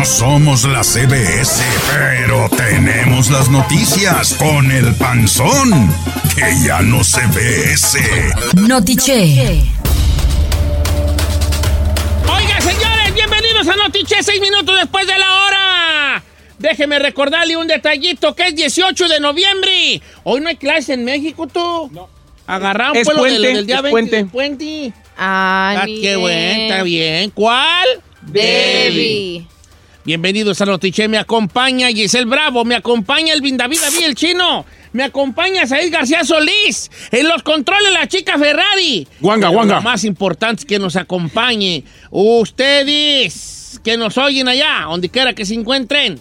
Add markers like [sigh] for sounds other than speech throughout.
No somos la CBS, pero tenemos las noticias con el panzón, que ya no se ve ese. Notiche. Oiga, señores, bienvenidos a Notiche, seis minutos después de la hora. Déjeme recordarle un detallito que es 18 de noviembre. Hoy no hay clase en México, tú. No. Agarramos Es pues, del- puente, del día es 20 puente. del puente. Ay, Ah, qué bueno, está bien. ¿Cuál? Debbie. Bienvenidos a Notiche. Me acompaña Giselle Bravo, me acompaña Elvin David David el chino, me acompaña Said García Solís, en los controles la chica Ferrari. Guanga, Pero guanga. Lo más importante es que nos acompañe ustedes que nos oyen allá, donde quiera que se encuentren.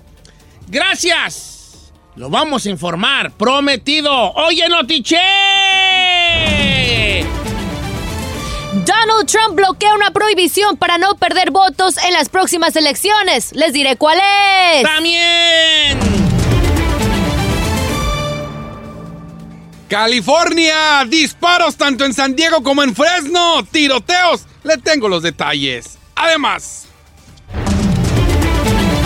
Gracias. Lo vamos a informar, prometido. Oye, Notiche. Donald Trump bloquea una prohibición para no perder votos en las próximas elecciones. Les diré cuál es. También. California, disparos tanto en San Diego como en Fresno, tiroteos. Le tengo los detalles. Además,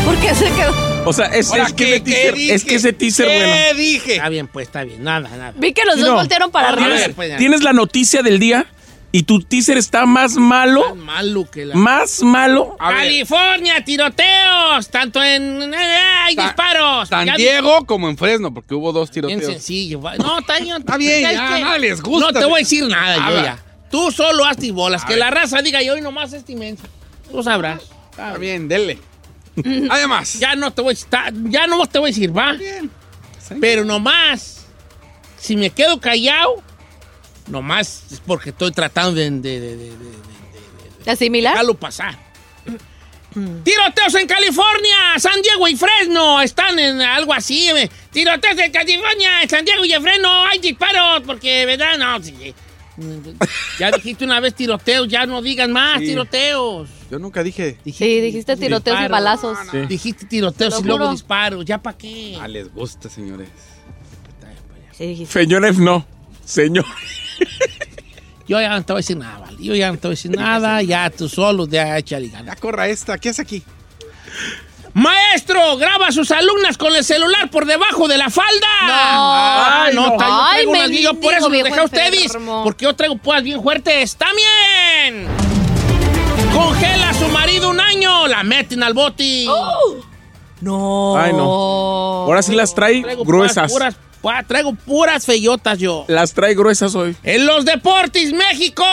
¿Por qué se quedó? O sea, es, Ahora, es que, ¿qué- ese qué teaser, es que ese teaser, ¿Qué bueno. dije? Está bien, pues está bien. Nada, nada. Vi que los dos no. voltearon para A arriba. ver, pues, ya. Tienes la noticia del día y tu teaser está más malo, Tan malo que la... más malo. California, tiroteos, tanto en... hay Sa- disparos. San Ya- Diego como en Fresno, porque hubo dos Bien tiroteos. sencillo. va- No, está bien. Está bien, ¿sabes ya, qué? nada les gusta. No te voy a decir nada, A yo ver. ya. Tú solo haz tus bolas. A que ver. la raza diga, y hoy nomás este inmenso. Tú sabrás. Está bien, dele. Además, Ya no te voy a decir, ya no te voy a decir, va. Pero nomás, si me quedo callado, nomás es porque estoy tratando de, de, de- de- de- ¿Asimilar? dejarlo pasar. [clears throat] Tiroteos en California, San Diego y Fresno están en algo así. eh. Tiroteos en California, San Diego y Fresno hay disparos porque, ¿verdad? No, sí. [laughs] Ya dijiste una vez tiroteos, ya no digas más Sí. tiroteos. yo nunca dije. Sí, dijiste tiroteos y balazos. Dijiste tiroteos y luego disparos. ¿Ya para qué? Ah, les gusta, señores. Sí, dijiste. Señores, no. Señor. Yo ya no te voy a decir nada, ¿vale? Yo ya no te voy a decir nada, ya tú solo de échale Ya ganas. corra esta. ¿Qué hace aquí? Maestro, graba a sus alumnas con el celular por debajo de la falda. No. Ah, Ay, no, no. yo Ay, por eso los dejé a ustedes, porque yo traigo púas bien fuertes. ¡También! Congela a su marido un año, la meten al bote. No. Ay, no. Ahora sí las trae Traigo gruesas. Puras, puras- traigo puras feyotas yo. Las trae gruesas hoy. En los deportes, México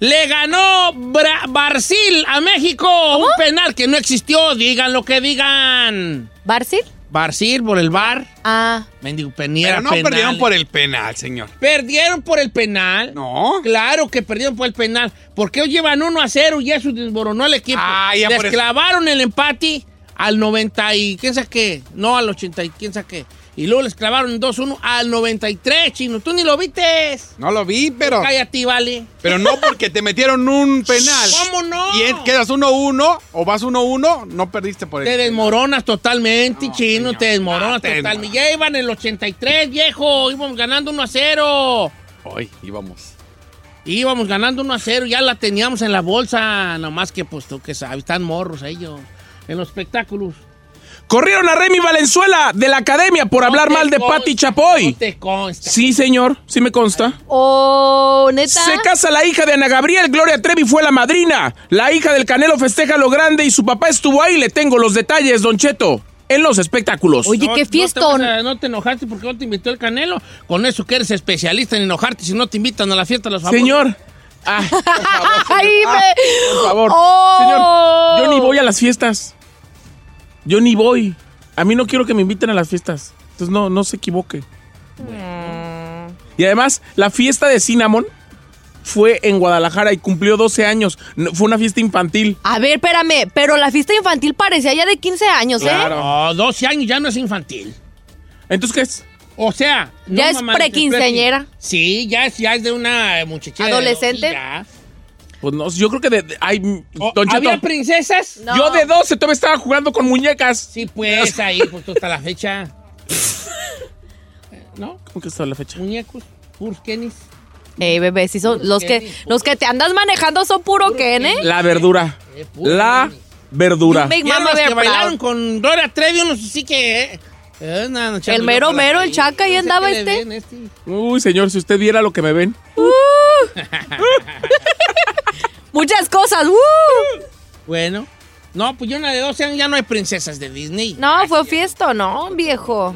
le ganó Bra- Brasil a México un penal que no existió. Digan lo que digan. ¿Barcil? Barcil por el bar. Ah. Mendigo Pero no penal. perdieron por el penal, señor. Perdieron por el penal. No. Claro que perdieron por el penal. Porque ellos llevan 1 a 0 y eso desmoronó el equipo. Ah, ya Les por eso. clavaron el empate al 90 y quién sabe qué. No, al 80 y quién sabe qué. Y luego les clavaron 2-1 al 93, chino. Tú ni lo viste. No lo vi, pero. Cállate, vale. Pero no porque te metieron un penal. ¿Cómo no? Y quedas 1-1 o vas 1-1. No perdiste por Te eso. desmoronas totalmente, chino. señor. Te desmoronas Ah, te totalmente. Ya iban el 83, viejo. Íbamos ganando 1 a 0. Hoy íbamos. Íbamos ganando 1 a 0, ya la teníamos en la bolsa, nomás que pues tú que sabes, están morros ellos en los espectáculos. Corrieron a Remy Valenzuela de la academia por hablar No mal de consta, Patti Chapoy. No te consta. Sí, señor, sí me consta. Oh, neta. Se casa la hija de Ana Gabriel, Gloria Trevi fue la madrina. La hija del Canelo festeja lo grande y su papá estuvo ahí. Le tengo los detalles, Don Cheto, en los espectáculos. Oye, No- qué no te fiestón. a- No te, enojaste porque no te invitó el Canelo. Con eso que eres especialista en enojarte si no te invitan a la fiesta de los famosos. Señor, ah, [laughs] Ay, me... por favor. Oh. Señor, yo ni voy a las fiestas. Yo ni voy. A mí no quiero que me inviten a las fiestas. Entonces no, no se equivoque. Y además, la fiesta de Cinnamon fue en Guadalajara y cumplió 12 años. No, Fue una fiesta infantil. A ver, espérame, pero la fiesta infantil parecía ya de 15 años, ¿eh? No, 12 años ya no es infantil. Entonces, ¿qué es? O sea, Ya es mamá, prequinceañera. Sí, ya es, ya es de una muchachita. de ¿Adolescente? 12 ya. Pues no, yo creo que de, de- ay, O- Don Cheto, ¿Había princesas? No. yo de 12 todavía estaba jugando con muñecas. Sí, pues [laughs] ahí, pues hasta la fecha. [laughs] ¿No? ¿Cómo que está la fecha? Muñecos, puros Kennys. Ey, bebé, si son los que, los que te andas manejando son puro Ken, ¿eh? La verdura. Eh, puro La verdura. Big Y los que bailaron con Gloria Trevi, unos sí que... eh, eh, no, no, El mero mero, el chaca, ahí No sé andaba este. este. Uy, señor, si usted viera lo que me ven. [laughs] Muchas cosas. ¡uh! Bueno. No, pues yo una de 12 años ya no hay princesas de Disney. No, fue fiesta, ¿no, viejo?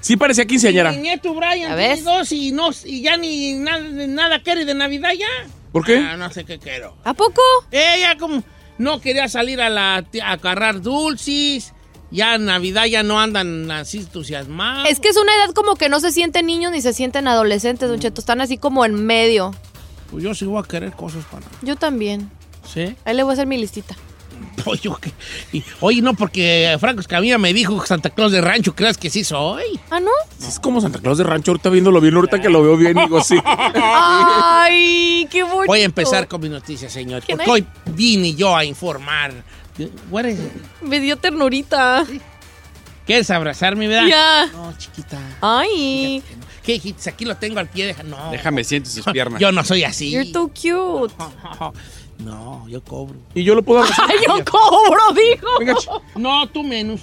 Sí parecía quinceañera. Mi nieto Brian ¿Ya tiene dos y, no, y ya ni nada, nada quiere de Navidad ya. ¿Por qué? Ah, no sé qué quiero. ¿A poco? Ella como no quería salir a la a agarrar dulces. Ya en Navidad ya no andan así entusiasmados. Es que es una edad como que no se sienten niños ni se sienten adolescentes, Don Cheto. Están así como en medio. Pues yo sí voy a querer cosas para. Yo también. ¿Sí? Ahí le voy a hacer mi listita. Pues yo que- y- oye, no, porque Franco Escamilla me dijo que Santa Claus de Rancho, ¿crees que sí soy? ¿Ah, no? Es como Santa Claus de Rancho, ahorita viéndolo bien, ahorita que lo veo bien, digo, sí. [laughs] Ay, qué bonito. Voy a empezar con mi noticia, señor. ¿Quién Porque hay? hoy vine yo a informar. What is it? Me dio ternurita. ¿Quieres abrazarme, verdad? Ya. No, chiquita. Ay, ¿Qué dijiste? Aquí lo tengo al pie. Deja. No. Déjame siente sus [laughs] piernas. Yo no soy así. you're too cute. [laughs] No, yo cobro. Y yo lo puedo. [laughs] Ay, yo cobro, dijo. Venga, No, tú menos.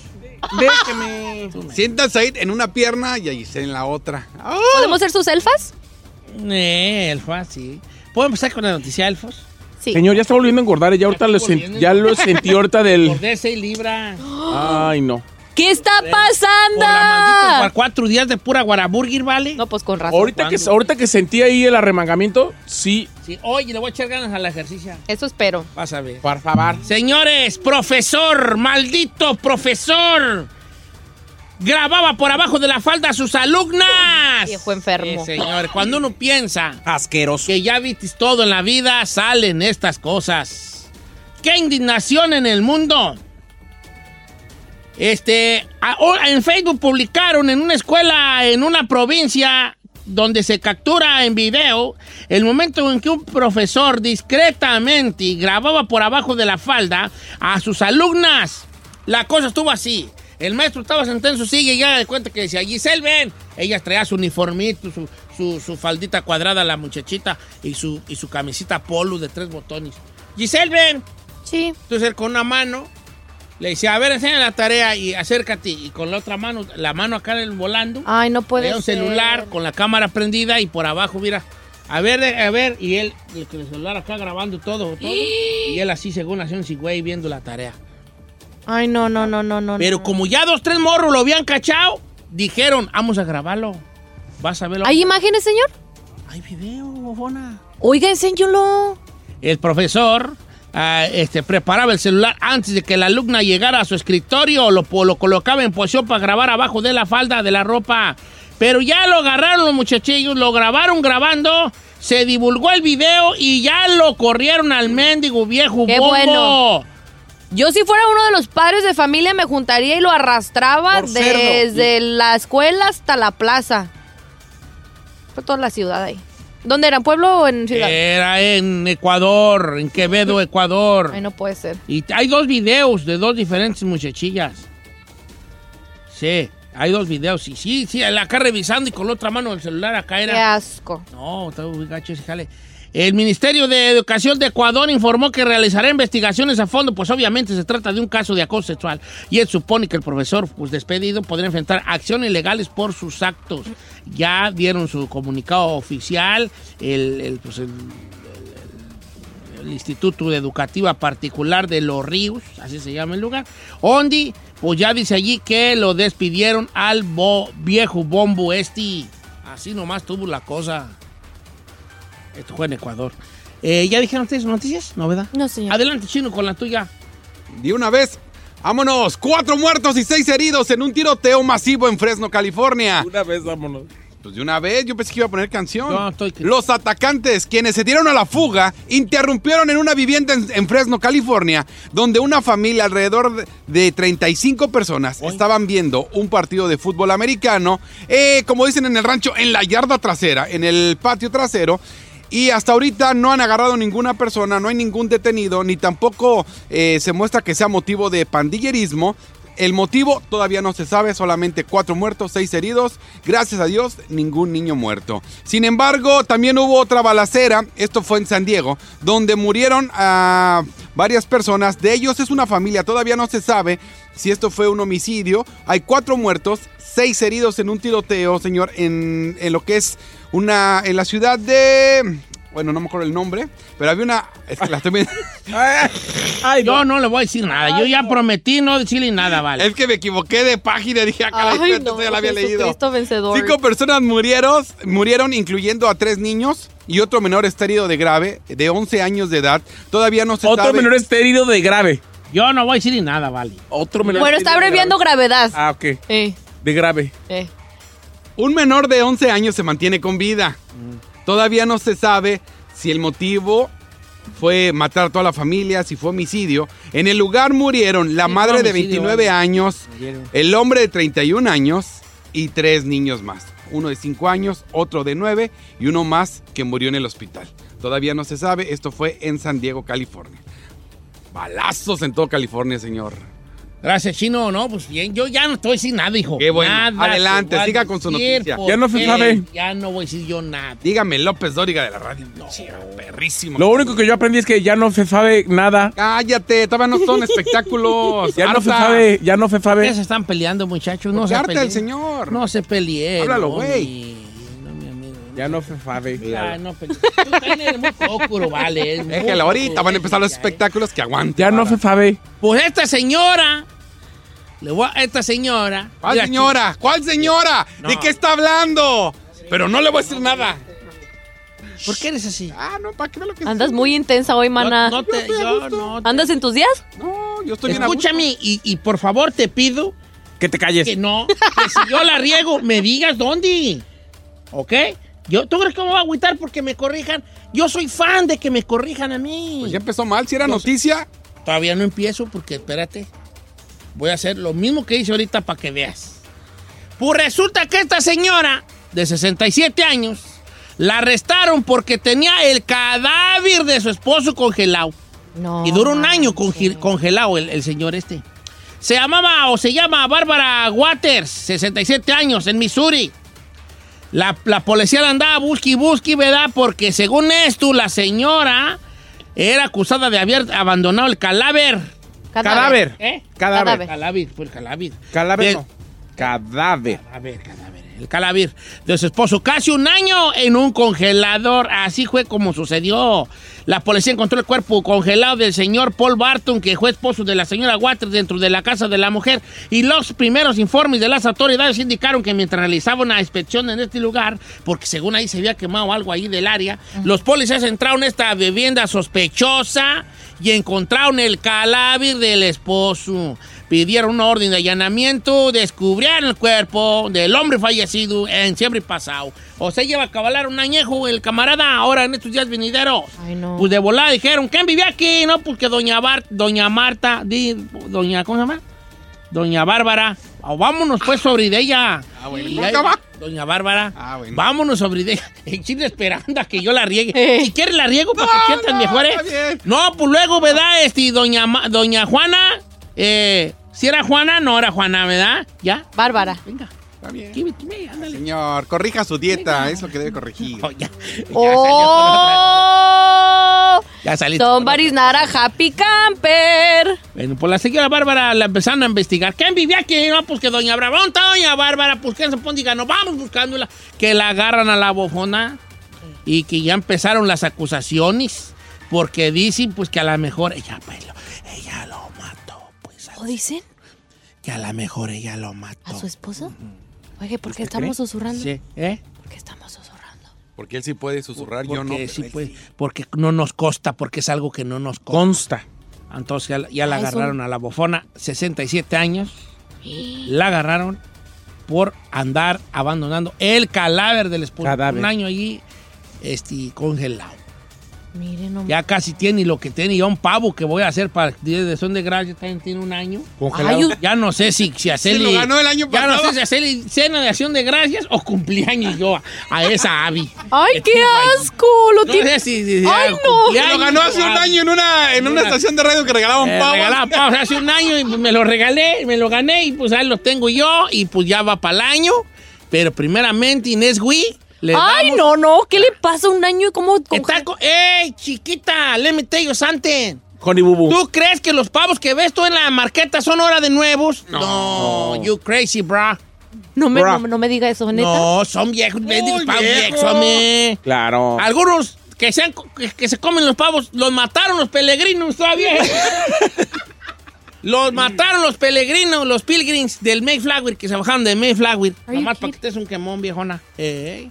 Déjeme. Sientas ahí en una pierna y ahí en la otra. ¡Ah! ¿Podemos ser sus elfas? Eh, Elfa, sí. ¿Puedo empezar con la noticia, Elfos? Sí. Señor, ya está volviendo a engordar, ya ahorita lo, ya lo sentí ahorita del... De 6 libras. Ay, no. ¿Qué está Por la maldita, pasando? cuatro días de pura guaraburgir, ¿vale? No, pues con razón. Ahorita que, ahorita que sentí ahí el arremangamiento, sí, Sí. Oye, le voy a echar ganas al ejercicio. Eso espero. Vas a ver. por favor. Señores, profesor, maldito profesor. Grababa por abajo de la falda a sus alumnas. Viejo enfermo. Sí, señor, cuando uno piensa Asqueroso. que ya viste todo en la vida, salen estas cosas. ¡Qué indignación en el mundo! Este, en Facebook publicaron en una escuela en una provincia donde se captura en video el momento en que un profesor discretamente grababa por abajo de la falda a sus alumnas. La cosa estuvo así. El maestro estaba sentado en su silla y ya de cuenta que decía, Giselle, ven. Ella traía su uniformito, su, su- su faldita cuadrada, la muchachita, y su, y su camisita polo de tres botones. Giselle, ven. Sí. Entonces él con una mano le decía, a ver, enseña la tarea y acércate. Y con la otra mano, la mano acá volando, Ay, no puede un ser. celular con la cámara prendida y por abajo, mira, a ver, a ver, y él el con el celular acá grabando todo, todo. y él así, según hace un güey, viendo la tarea. Ay, no, no, no, no, no. Pero no. como ya dos, tres morros lo habían cachado, dijeron, vamos a grabarlo. Vas a verlo. ¿Hay imágenes, señor? Hay video, bofona. Oiga, enséñalo. El profesor ah, este, preparaba el celular antes de que la alumna llegara a su escritorio, lo, lo colocaba en posición para grabar abajo de la falda de la ropa. Pero ya lo agarraron los muchachillos, lo grabaron grabando, se divulgó el video y ya lo corrieron al mendigo viejo Qué bombo. bueno. Yo si fuera uno de los padres de familia me juntaría y lo arrastraba Por desde la escuela hasta la plaza. Fue toda la ciudad ahí. ¿Dónde era? ¿En pueblo o en ciudad? Era en Ecuador, en Quevedo, Ecuador. Ay, no puede ser. Y hay dos videos de dos diferentes muchachillas. Sí, hay dos videos. Sí, sí, la acá revisando y con la otra mano el celular acá Qué era. asco. No, está muy gacho ese jale. El Ministerio de Educación de Ecuador informó que realizará investigaciones a fondo, pues obviamente se trata de un caso de acoso sexual y él supone que el profesor pues, despedido podría enfrentar acciones legales por sus actos. Ya dieron su comunicado oficial, el, pues, Instituto de Educativa Particular de Los Ríos, así se llama el lugar, Ondi, pues ya dice allí que lo despidieron al bo- viejo bombo este. Así nomás tuvo la cosa. Esto fue en Ecuador. Eh, ¿Ya dijeron ustedes noticias? ¿No, verdad? No, señor. Adelante, Chino, con la tuya. De una vez, vámonos. Cuatro muertos y seis heridos en un tiroteo masivo en Fresno, California. Una vez, vámonos. Pues de una vez, yo pensé que iba a poner canción. No, estoy- Los atacantes, quienes se dieron a la fuga, interrumpieron en una vivienda en, en Fresno, California, donde una familia alrededor de, de 35 personas estaban viendo un partido de fútbol americano, eh, como dicen en el rancho, en la yarda trasera, en el patio trasero. Y hasta ahorita no han agarrado ninguna persona, no hay ningún detenido, ni tampoco eh, se muestra que sea motivo de pandillerismo. El motivo todavía no se sabe, solamente cuatro muertos, seis heridos. Gracias a Dios, ningún niño muerto. Sin embargo, también hubo otra balacera, esto fue en San Diego, donde murieron a varias personas. De ellos es una familia, todavía no se sabe si esto fue un homicidio. Hay cuatro muertos, seis heridos en un tiroteo, señor, en, en lo que es una. en la ciudad de. Bueno, no me acuerdo el nombre, pero había una. Es que la estoy. [laughs] Ay, Yo no le voy a decir nada. Yo ya prometí no decirle nada, [laughs] vale. Es que me equivoqué de página, dije acá la Ay, espérate, no, ya la había leído. Vencedor. Cinco personas murieron, murieron, incluyendo a tres niños y otro menor está herido de grave, de 11 años de edad. Todavía no se Otro sabe. menor está herido de grave. Yo no voy a decir nada, vale. Otro menor Bueno, está abreviando gravedad. Ah, ok. Eh, De grave. eh. Un menor de 11 años se mantiene con vida. Todavía no se sabe si el motivo fue matar a toda la familia, si fue homicidio. En el lugar murieron la Sí, madre de homicidio, 29 vale. años, Murieron. el hombre de 31 años y tres niños más. Uno de 5 años, otro de 9 y uno más que murió en el hospital. Todavía no se sabe, esto fue en San Diego, California. Balazos en todo California, señor. Gracias, Chino. No, pues bien. Yo ya no estoy sin nada, hijo. Qué bueno. Nada Adelante, siga con su noticia. Ya no se sabe. Ya no voy a decir yo nada. Dígame, López Dóriga de la radio. Sí, perrísimo. Lo único que yo aprendí es que ya no se sabe nada. Cállate, todavía no son [laughs] espectáculos. Ya no se sabe, ya no se ¿Por qué sabe. se están peleando, muchachos? No se harta el peleen. señor. No se peleen. Háblalo, no, güey. Mi- No, mi amigo. Ya no no peleen. [laughs] Tú también eres muy cócuro, vale. es muy Déjala ahorita, cócuro, van a empezar los ya, ¿eh? espectáculos que aguante. Ya no se sabe. Pues esta señora. Le voy a esta señora. ¿Cuál señora? ¿Cuál señora? ¿De qué está hablando? Pero no le voy a decir nada. ¿Por qué eres así? Ah, no, ¿para qué ve lo que Andas muy intensa hoy, mana. No, no te, yo no te- ¿Andas en tus días? No, yo estoy bien a gusto. Escúchame y, y por favor te pido Que te calles. que no, que si yo la riego, me digas dónde. ¿Ok? Yo, ¿Tú crees que me voy a agüitar porque me corrijan? Yo soy fan de que me corrijan a mí. Pues ya empezó mal. Si era Yo- noticia, Todavía no empiezo porque, espérate, voy a hacer lo mismo que hice ahorita para que veas. Pues resulta que esta señora de 67 años la arrestaron porque tenía el cadáver de su esposo congelado. No. Y duró un año congelado el, el señor este. Se llamaba o se llama Bárbara Waters, 67 años, en Missouri. La, la policía la andaba busqui busqui, ¿verdad? Porque según esto, la señora era acusada de haber abandonado el cadáver. Cadáver. ¿Eh? Cadáver. Cadáver, fue el cadáver. Cadáver De- no. Cadáver. Cadáver, cadáver. El cadáver de su esposo. Casi un año en un congelador. Así fue como sucedió. La policía encontró el cuerpo congelado del señor Paul Barton, que fue esposo de la señora Waters dentro de la casa de la mujer. Y los primeros informes de las autoridades indicaron que mientras realizaban una inspección en este lugar, porque según ahí se había quemado algo ahí del área, los policías entraron a esta vivienda sospechosa y encontraron el cadáver del esposo. Pidieron una orden de allanamiento, descubrieron el cuerpo del hombre fallecido en diciembre pasado. O sea, lleva a cabalar un añejo el camarada ahora en estos días venideros. Ay, no. Pues de volada dijeron, ¿quién vivía aquí? No, pues que doña, Bar doña Marta, di- doña, ¿cómo se llama? Doña Bárbara. Oh, vámonos pues sobre de ella. bueno. Y. Doña Bárbara. Ah, bueno. Vámonos sobre de ella. [laughs] En Chile esperando a que yo la riegue. Eh. Si quieres la riego para No, que sientan no, mejores. bien. No, pues luego, ¿verdad? Este, doña, doña Juana, eh, si era Juana, no era Juana, ¿verdad? ¿Ya? Bárbara. Venga. Está bien. Give it to me, ándale. Señor, corrija su dieta, es lo que debe corregir. [laughs] Oh, ya. Ya ¡Oh! Ya saliste Somebody's not a happy camper. Bueno, pues la señora Bárbara la empezaron a investigar. ¿Quién vivía aquí? No, pues que doña Bárbara. ¿Dónde está doña Bárbara? Pues que se pone diga, no vamos buscándola. Que la agarran a la bofona y que ya empezaron las acusaciones. Porque dicen, pues que a lo mejor ella, pues, lo- ella lo mató. Pues ¿O dicen? Que a lo mejor ella lo mató. ¿A su esposo? Oye, ¿por qué estamos susurrando? Sí, ¿eh? ¿Por qué estamos susurrando? Porque él sí puede susurrar, yo no. Porque, sí, sí. porque no nos costa, porque es algo que no nos consta. Consta. Entonces ya, la- ya la Ah, agarraron a la bofona, 67 años. La agarraron por andar abandonando el cadáver del esposo. Cadáver. Un año allí este, congelado. Miren, no Ya casi tiene lo que tiene. Ya un pavo que voy a hacer para el Día de Son de Gracia también tiene un año. Congelado. Ay, Ya no sé si, si hacerle. lo ganó el año Ya no sé si hacerle cena de acción de gracias o cumpleaños yo a, a esa Abby. ¡Ay, Que qué asco! Lo No tiene- sé si. si- ¡Ay, si- no! cumpleaños Lo ganó hace un año en una, en una Mira. estación de radio que regalaban Eh, pavos. regalaba pavos hace un año y me lo regalé, me lo gané y pues ahí los tengo yo y pues ya va para el año. Pero primeramente Inés Gui le ¡Ay, damos- no, no! ¿Qué le pasa a un año y cómo Está co- ¡Ey, chiquita! Let me tell you something. Honey Boo Boo. ¿Tú crees que los pavos que ves tú en la marqueta son hora de nuevos? No, you crazy, bra. No me, no, no me diga eso, neta. No, son viejos, bendigos pavos viejo. viejos, hombre. Claro. Algunos que, sean, que, que se comen los pavos, los mataron los peregrinos todavía. [laughs] los mataron los peregrinos, los pilgrims del Mayflower, que se bajaron de Mayflower. Nomás para que kidding? estés un quemón, viejona. Eh,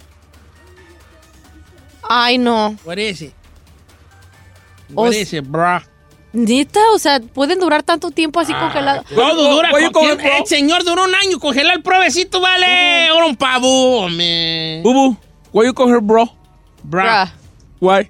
Ay, no. what is it? O What s- is it, bra? Neta, o sea, pueden durar tanto tiempo Ah, así congelado. Todo dura Oye, cualquier- ¿cómo, bro? El señor duró un año, congelar el provecito, vale. Ahora un pavo, hombre. Boo. Why you call her bro? Bra. Bra. Why?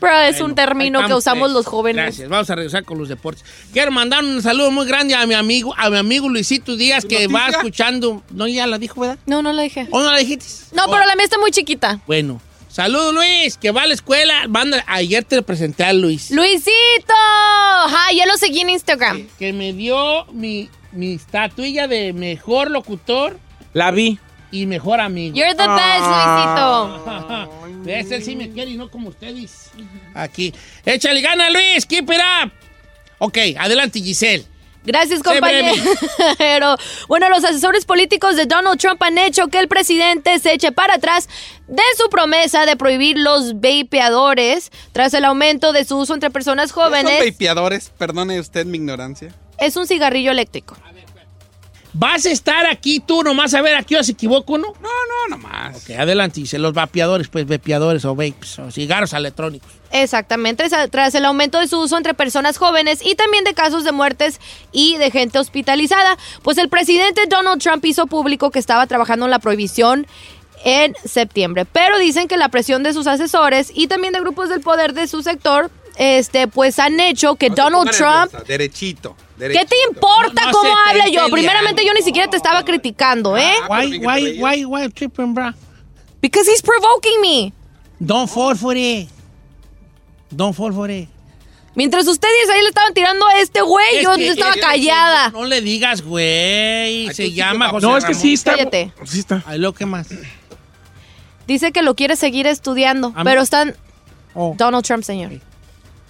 Bra es Bueno, un término que usamos pues. los jóvenes. Gracias. Vamos a regresar con los deportes. Quiero mandar un saludo muy grande a mi amigo, a mi amigo Luisito Díaz, que va escuchando. No, ya la dijo, ¿verdad? No, no lo dije. ¿O no la dijiste? No, Oh, pero la mía está muy chiquita. Bueno. Saludos, Luis, que va a la escuela. Manda- ayer te lo presenté a Luis. ¡Luisito! Ajá, ya lo seguí en Instagram. Que me dio mi, mi estatuilla de mejor locutor La vi. y mejor amigo. You're the best, Ah. [laughs] ¿Ves? Él sí me quiere y no como ustedes. Aquí. Échale gana, Luis. Keep it up. Ok, adelante, Giselle. Gracias, compañero. [laughs] Bueno, los asesores políticos de Donald Trump han hecho que el presidente se eche para atrás de su promesa de prohibir los vapeadores tras el aumento de su uso entre personas ¿Son jóvenes. vapeadores? Perdone usted mi ignorancia. Es un cigarrillo eléctrico. ¿Vas a estar aquí tú nomás a ver a qué hora se equivoco, no? No, no, nomás. Ok, adelante, dice. Los vapeadores, pues, vapeadores o vapes o cigarros electrónicos. Exactamente, tras el aumento de su uso entre personas jóvenes y también de casos de muertes y de gente hospitalizada, pues el presidente Donald Trump hizo público que estaba trabajando en la prohibición en septiembre, pero dicen que la presión de sus asesores y también de grupos del poder de su sector, este, pues han hecho que Donald Trump Derechito, ¿Qué te importa No, no cómo habla yo? Primeramente yo ni siquiera te estaba criticando, ¿eh? Ah, Why, why, why, why tripping, bra? Because he's provoking me. Don't fall for it. Don't fall for it. Mientras ustedes ahí le estaban tirando a este güey, Es yo que- estaba es callada. No le digas, güey. Se llama José No, es que sí está. Cállate. Sí está. Ay, lo que más. Dice que lo quiere seguir estudiando, pero están Oh. Donald Trump, señor.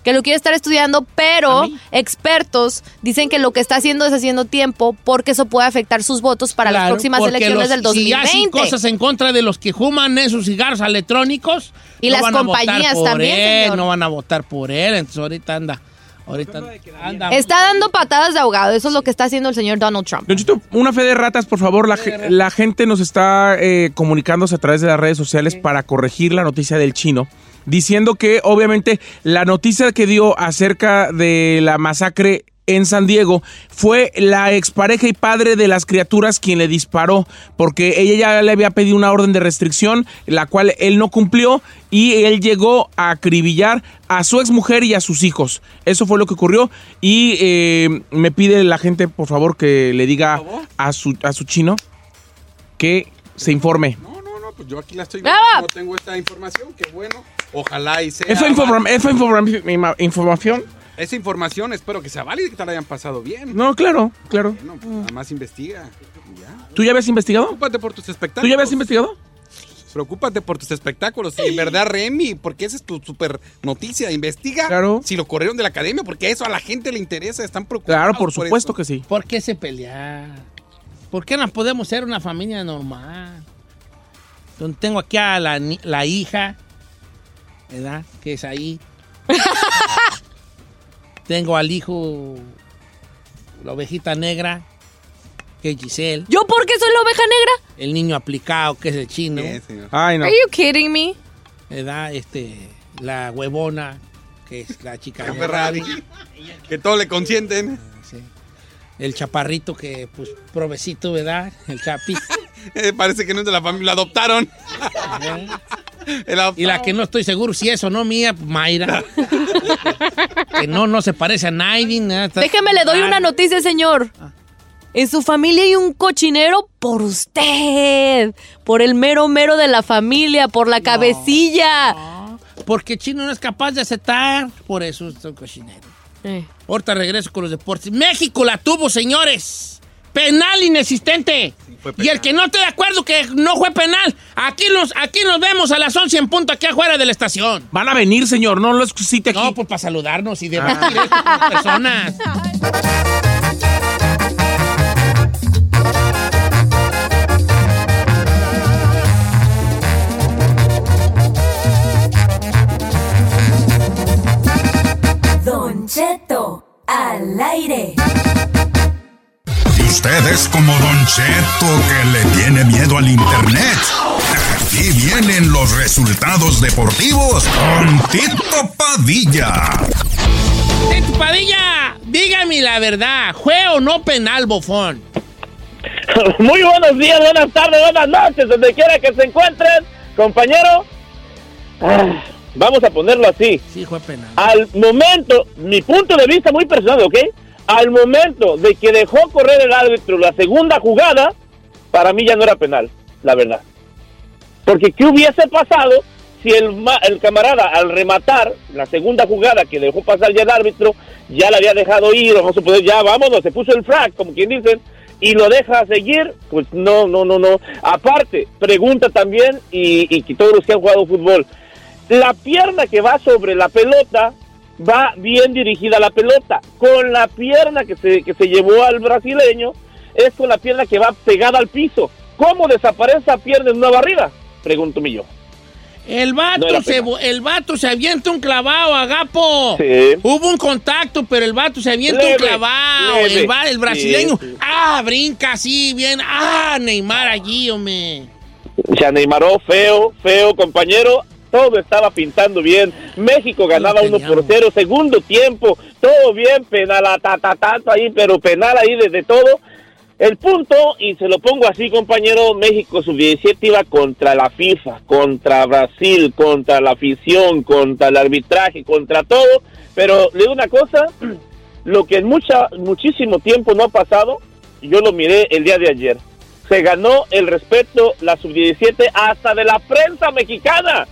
Que lo quiere estar estudiando, pero expertos dicen que lo que está haciendo es haciendo tiempo porque eso puede afectar sus votos para las próximas elecciones los- del 2020. Si hacen cosas en contra de los que fuman esos cigarros electrónicos. Y no las van a votar compañías por también, él, señor. No van a votar por él. Entonces ahorita anda. Ahorita anda. Está dando patadas de ahogado, eso es lo que está haciendo el señor Donald Trump. Don Chito, una fe de ratas, por favor. La, la gente nos está eh, comunicándose a través de las redes sociales para corregir la noticia del chino. Diciendo que obviamente la noticia que dio acerca de la masacre en San Diego fue la expareja y padre de las criaturas quien le disparó, porque ella ya le había pedido una orden de restricción, la cual él no cumplió, y él llegó a acribillar a su exmujer y a sus hijos. Eso fue lo que ocurrió, y eh, me pide la gente, por favor, que le diga a su, a su chino que se informe. No, no, no, pues yo aquí la estoy viendo, no tengo esta información, qué bueno. Ojalá y sea. Eso informa- eso informa- información. Esa información espero que sea válida y que te la hayan pasado bien. No, claro, claro. Bueno, pues nada más investiga. Ya. ¿Tú ya habías investigado? Preocúpate por tus espectáculos. ¿Tú ya habías investigado? Preocúpate por tus espectáculos. Y en verdad, Remy, porque esa es tu super noticia. Investiga Claro. si lo corrieron de la academia, porque eso a la gente le interesa. Están preocupados. Claro, por supuesto que sí. ¿Por qué se pelear? ¿Por qué no podemos ser una familia normal? Donde tengo aquí a la hija, ¿verdad? Que es ahí. tengo al hijo, la ovejita negra, que es Giselle. ¿Yo por qué soy la oveja negra? El niño aplicado, que es el chino. Ay, no. Are you kidding me? ¿Verdad? Este, la huevona, que es la chica La Ferrari. Que todo le consienten. Sí. El chaparrito que, pues, provecito, ¿verdad? El chapis. Eh, parece que no es de la familia. Lo adoptaron. Y la que no estoy seguro si es o no mía, Mayra. [laughs] que no, no se parece a nadie. Déjeme, le doy Ah, una noticia, señor. En su familia hay un cochinero por usted. Por el mero mero de la familia, por la cabecilla. Porque Chino no es capaz de aceptar. Por eso es un cochinero. Eh. Ahorita regreso con los deportes. México la tuvo, señores. Penal inexistente. Y el que no esté de acuerdo que no fue penal, aquí nos, aquí nos vemos a las 11 en punto, aquí afuera de la estación. Van a venir, señor, no lo cite aquí. No, pues para saludarnos y debatir esto con las personas. Don Cheto, al aire. Usted es como Don Cheto que le tiene miedo al internet. Aquí vienen los resultados deportivos con Tito Padilla. Tito Padilla, dígame la verdad, ¿fue o no penal, bofón? [laughs] Muy buenos días, buenas tardes, buenas noches, donde quiera que se encuentren, compañero. Ah, vamos a ponerlo así. Sí, fue penal. Al momento, mi punto de vista muy personal, ¿ok? Al momento de que dejó correr el árbitro la segunda jugada, para mí ya no era penal, la verdad. Porque ¿qué hubiese pasado si el, el camarada al rematar la segunda jugada que dejó pasar ya el árbitro, ya la había dejado ir, vamos a poder, ya vámonos, se puso el frac, como quien dicen, y lo deja seguir? Pues no, no, no, no. Aparte, pregunta también, y, y todos los que han jugado fútbol, la pierna que va sobre la pelota va bien dirigida la pelota. Con la pierna que se, que se llevó al brasileño, es con la pierna que va pegada al piso. ¿Cómo desaparece esa pierna en una barrida? Pregúntome yo. El vato, No se, el vato se avienta un clavado, agapo. Sí. Hubo un contacto, pero el vato se avienta un clavado. El, el brasileño, Sí, sí. ah, brinca así, bien. Ah, Neymar allí, hombre. Se animaró feo, feo, compañero. Todo estaba pintando bien. México ganaba Lo 1 por teníamos. 0. Segundo tiempo, todo bien. Penal, a ta, ta, ta, ahí, pero penal ahí desde todo. El punto, y se lo pongo así, compañero, México sub-17 iba contra la FIFA, contra Brasil, contra la afición, contra el arbitraje, contra todo. Pero le digo una cosa, [clears throat] lo que en mucha, muchísimo tiempo no ha pasado, yo lo miré el día de ayer. Se ganó el respeto la sub-17 hasta de la prensa mexicana.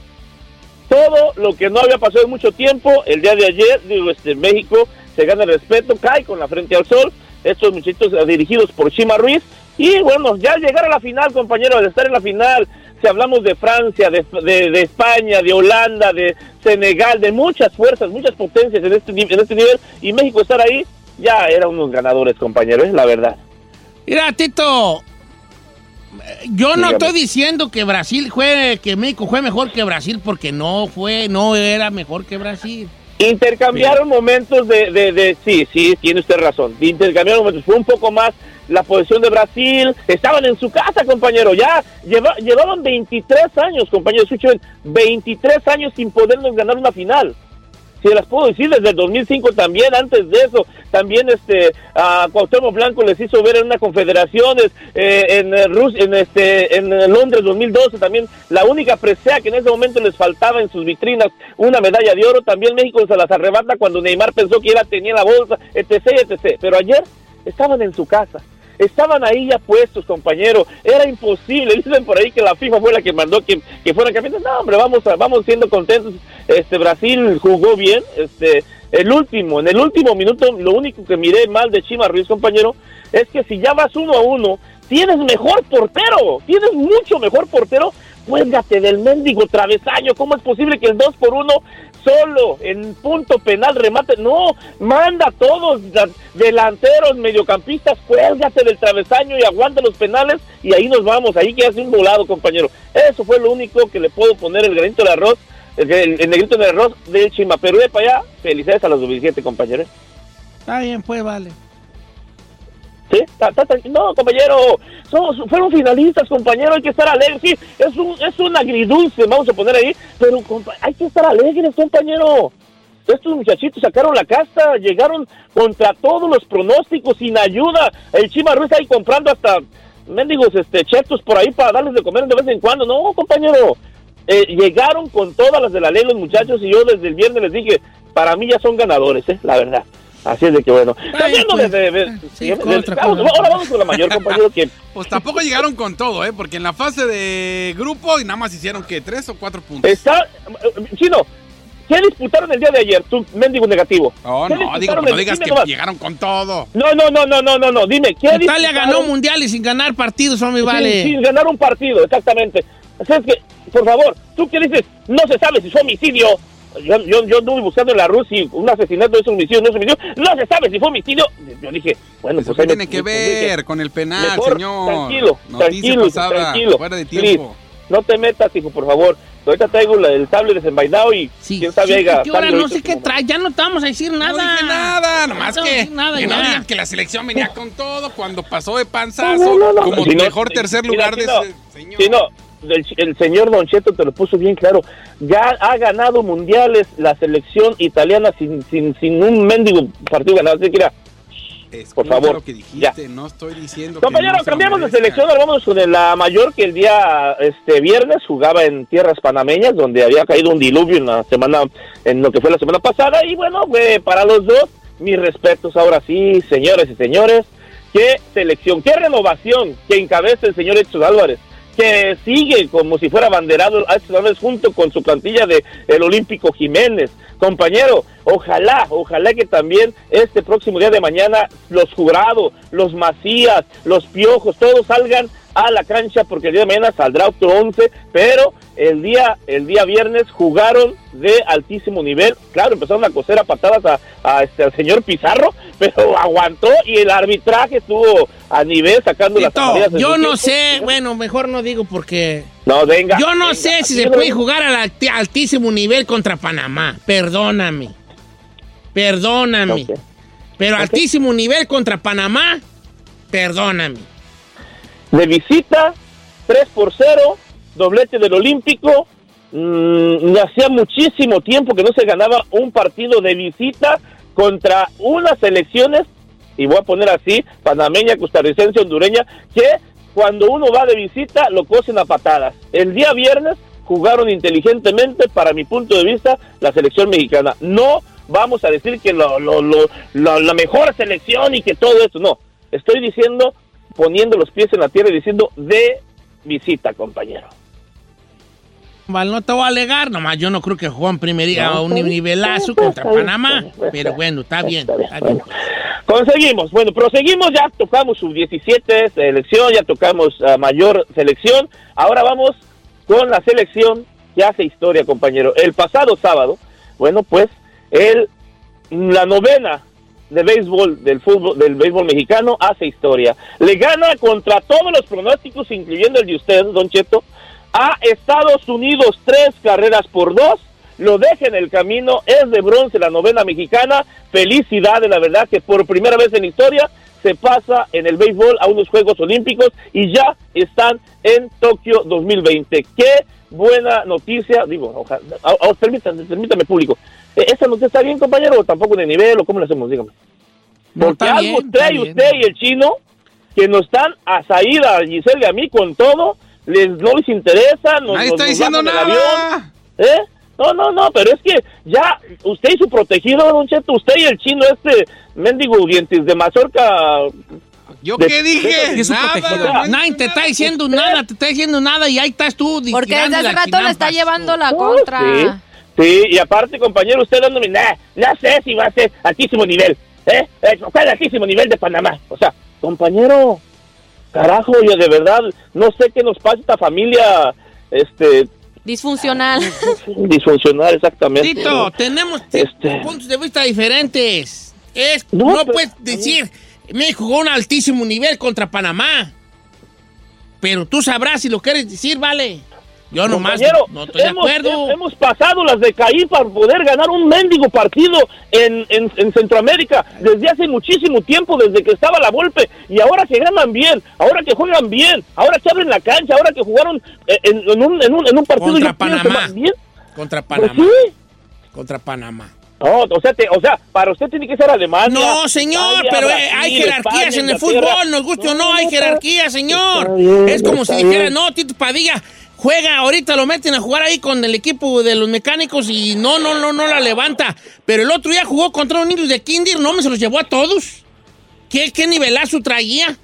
Todo lo que no había pasado en mucho tiempo, el día de ayer, digo, este, México se gana el respeto, cae con la frente al sol. Estos muchachitos eh, dirigidos por Chima Ruiz. Y bueno, ya llegar a la final, compañero, al estar en la final, si hablamos de Francia, de, de- de España, de Holanda, de Senegal, de muchas fuerzas, muchas potencias en este, en este nivel, y México estar ahí, ya eran unos ganadores, compañeros, es la verdad. Mira, Tito, yo no estoy diciendo que Brasil fue, que México fue mejor que Brasil, porque no fue, no era mejor que Brasil. Intercambiaron momentos de, de, de- Sí, sí, tiene usted razón. Intercambiaron momentos. Fue un poco más la posición de Brasil. Estaban en su casa, compañero. Ya lleva- llevaban 23 años, compañero. Escuchen, 23 años sin podernos ganar una final. Si las puedo decir, desde el 2005 también, antes de eso, también este a Cuauhtémoc Blanco les hizo ver en una confederaciones, eh, en eh, Rus- en este en eh, Londres 2012 también, la única presea que en ese momento les faltaba en sus vitrinas, una medalla de oro, también México se las arrebata cuando Neymar pensó que ya la tenía en la bolsa, etc, etc. Pero ayer estaban en su casa. Estaban ahí ya puestos, compañero. Era imposible. [laughs] Dicen por ahí que la FIFA fue la que mandó que, que fueran campeones. No, hombre, vamos, a- vamos siendo contentos. Este Brasil jugó bien. Este, el último, en el último minuto, lo único que miré mal de Chima Ruiz, compañero, es que si ya vas uno a uno, tienes mejor portero. Tienes mucho mejor portero. Cuélgate del mendigo travesaño. ¿Cómo es posible que el 2 por 1 solo en punto penal remate? No, manda a todos, delanteros, mediocampistas, cuélgate del travesaño y aguanta los penales y ahí nos vamos, ahí que hace un volado, compañero. Eso fue lo único que le puedo poner el granito de arroz, el, el, negrito de arroz del Chima. Pero de para allá, felicidades a los 17 compañeros. Está bien, pues vale. No, compañero, fueron finalistas, compañero, hay que estar alegres. Sí, es un, es un agridulce, vamos a poner ahí, pero hay que estar alegres, compañero. Estos muchachitos sacaron la casta, llegaron contra todos los pronósticos, sin ayuda. El Chima Ruiz ahí comprando hasta mendigos este, chetos por ahí para darles de comer de vez en cuando. No, compañero, eh, llegaron con todas las de la ley los muchachos y yo desde el viernes les dije, para mí ya son ganadores, eh, la verdad. Así es de que bueno. Cambiando de- de- de- de- con de- otra vamos, ahora vamos con la mayor, compañero, que [laughs] Pues tampoco llegaron con todo, ¿eh? Porque en la fase de grupo y nada más hicieron que tres o cuatro puntos. está... Chino, ¿qué disputaron el día de ayer? Tu mendigo negativo. Oh, ¿Qué no, digo, disputaron no el- digas dime que nomás. llegaron con todo. No, no, no, no, no, no, no, dime, ¿qué Italia disputaron? ganó mundiales sin ganar partidos, hombre, vale. Sin, ganar un partido, exactamente. Así es que, por favor, tú que dices, no se sabe si fue homicidio. Yo, yo, yo anduve buscando en la RUS si un asesinato es homicidio no es homicidio. No se sabe si fue homicidio. Yo dije, bueno, ¿Eso pues qué me- tiene que dije, ver con el penal, mejor, señor? Tranquilo, Noticia tranquilo, pasada, tranquilo. fuera de Please, tiempo. no te metas, hijo, por favor. Ahorita traigo la- el tablet desenvainado y quién sabe Sí, que ahora no sé qué trae, ya no te vamos a decir nada. No dije nada, nomás No que, nada que no digan que la selección venía [laughs] con todo cuando pasó de panzazo, No, no, no, no. como Si no, mejor tercer mira, lugar de Chino, ese señor. Sí, no, el, el señor Don Cheto te lo puso bien claro. Ya ha ganado mundiales la selección italiana sin, sin, sin un mendigo partido ganado. Así que mira, por favor. lo que dijiste, no estoy diciendo que Compañero, no cambiamos de selección, ahora vamos con la mayor que el día este viernes jugaba en tierras panameñas, donde había caído un diluvio en la semana, en lo que fue la semana pasada, y bueno, fue para los dos, mis respetos ahora sí, señores y señores, qué selección, qué renovación que encabeza el señor Edson Álvarez, que sigue como si fuera abanderado a Álvarez junto con su plantilla de el Olímpico Jiménez. Compañero, ojalá, ojalá que también este próximo día de mañana los jurados, los Macías, los Piojos, todos salgan a la cancha porque el día de mañana saldrá otro 11, pero el día el día viernes jugaron de altísimo nivel. Claro, empezaron a coser a patadas a, a este, al señor Pizarro, [laughs] pero aguantó y el arbitraje estuvo a nivel sacando las Tito, en yo no tiempo. sé, bueno, mejor no digo porque... No, venga. Yo no venga, sé si se puede jugar al altísimo nivel contra Panamá. Perdóname. Perdóname. Pero altísimo nivel contra Panamá, perdóname. De visita, 3 por 0, doblete del Olímpico. Mm, hacía muchísimo tiempo que no se ganaba un partido de visita contra unas selecciones, y voy a poner así, panameña, costarricense, hondureña, que cuando uno va de visita lo cosen a patadas. El día viernes jugaron inteligentemente, para mi punto de vista, la selección mexicana. No vamos a decir que lo, lo- lo- la mejor selección y que todo esto, no. Estoy diciendo poniendo los pies en la tierra y diciendo de visita, compañero. Val, no te voy a alegar, nomás yo no creo que Juan primeriga No, a un nivelazo contra Panamá. Pero bueno, está bien. Está bien. Conseguimos, bueno, proseguimos, ya tocamos sub-17 selección, ya tocamos mayor selección, ahora vamos con la selección que hace historia, compañero. El pasado sábado, bueno, pues el, la novena de béisbol del fútbol del béisbol mexicano hace historia. Le gana contra todos los pronósticos, incluyendo el de usted, Don Cheto, a Estados Unidos tres carreras por dos. lo deja en el camino, es de bronce la novena mexicana, felicidades, la verdad que por primera vez en historia se pasa en el béisbol a unos Juegos Olímpicos y ya están en Tokio 2020. Qué buena noticia, digo, ojalá, a- a- permítame, permítame público, Eh, ¿esa noticia está bien compañero o tampoco de nivel o cómo lo hacemos? Dígame. No, Porque algo bien, trae bien. usted y el chino que nos están a salir a Giselle y a mí con todo, les, no les interesa, nos, nos- está nos diciendo nada. avión. ¿Eh? No, no, no, pero es que ya usted y su protegido, don Cheto, usted y el chino este mendigo dientes de mazorca. ¿Yo de- qué dije? de- Nada, Nadie te está diciendo nada, te está diciendo nada y ahí estás tú. Porque desde hace rato le está llevando la Oh, contra. Sí, sí, y aparte, compañero, usted dándome, nah, no sé si va a ser altísimo nivel, ¿eh? Eh, ¿Cuál altísimo nivel de Panamá? O sea, compañero, carajo, yo de verdad no sé qué nos pasa esta familia, este, Disfuncional. disfuncional exactamente. Tito, tenemos Este. puntos de vista diferentes. Es, No, no, pero- puedes decir, México jugó un altísimo nivel contra Panamá. Pero tú sabrás si lo quieres decir, vale. Yo nomás no estoy de hemos, acuerdo. hemos pasado las de caí para poder ganar un mendigo partido en, en, en Centroamérica desde hace muchísimo tiempo, desde que estaba la golpe, y ahora que ganan bien, ahora que juegan bien, ahora que abren la cancha, ahora que jugaron eh, en, en un, en, un, en un partido Contra Panamá. bien. Contra Pues Panamá. sí. Contra Panamá. No, o sea, te- o sea, para usted tiene que ser Alemania. No, señor, Italia, pero eh, Brasil, hay jerarquías España, en el fútbol, nos guste o no, hay está- jerarquía, señor. bien, es como si dijera, bien. no, Tito Padilla juega, ahorita lo meten a jugar ahí con el equipo de los mecánicos y no, no, no, no la levanta. Pero el otro día jugó contra un niños de Kinder, no me se los llevó a todos. ¿Qué, qué nivelazo traía?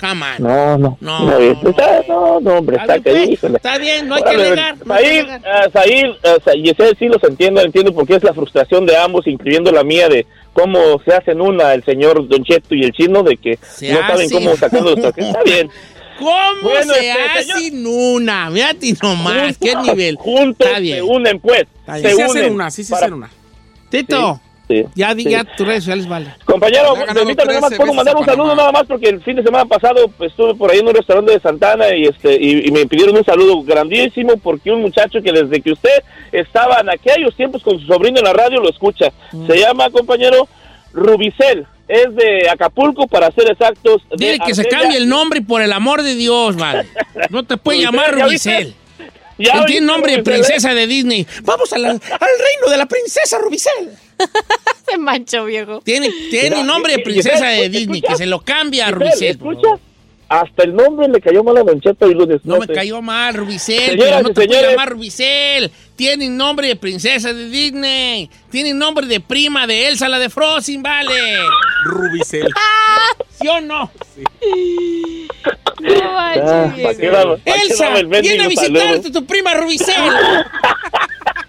On. No, no. No, No, no, Está- no, no, hombre, Está que pues, está bien, no hay que ah, Said, ah, Sa- Yesel, sí los entiendo, entiendo porque es la frustración de ambos, incluyendo la mía, de cómo se hacen una el señor Don Cheto y el chino, de que Se no saben hace cómo sacarlo de los Está bien. [laughs] ¿Cómo Bueno, se este, hace señor- una? Fíjate nomás, ¿qué Juntos- nivel? [laughs] Juntos Está se bien. unen, pues. Está Se bien. Unen hacen una, sí se para- hacen una. Tito, Sí, ya sí. ya tus redes sociales, vale. Compañero, permítame nada más, 13 puedo mandar un saludo nada más porque el fin de semana pasado pues, estuve por ahí en un restaurante de Santana y este y, y me pidieron un saludo grandísimo porque un muchacho que desde que usted estaba en aquellos tiempos con su sobrino en la radio lo escucha. Mm. Se llama, compañero, Rubicel. Es de Acapulco, para ser exactos. de Dile que se cambie el nombre por el amor de Dios, vale. No te puede llamar ¿ya Rubicel. Ya tiene nombre de ¿eh? princesa de Disney. Vamos a la- al reino de la princesa Rubicel. [laughs] Se manchó, viejo. Tiene, tiene Mira, nombre de y- y- princesa y- de escucha, Disney, que se lo cambia a Rubicel. por ¿Escucha? favor. Hasta el nombre le cayó mal a Don Cheto y lunes. No me cayó mal, Rubicel, Señoras pero no te puede señores. llamar Rubicel. Tiene nombre de princesa de Disney. Tiene nombre de prima de Elsa, la de Frozen, vale. Rubicel. [laughs] ¿Sí o no? No Ah, manches, ¿para qué viejo. daba- para qué Elsa, viene a visitarte tu prima Rubicel. [laughs]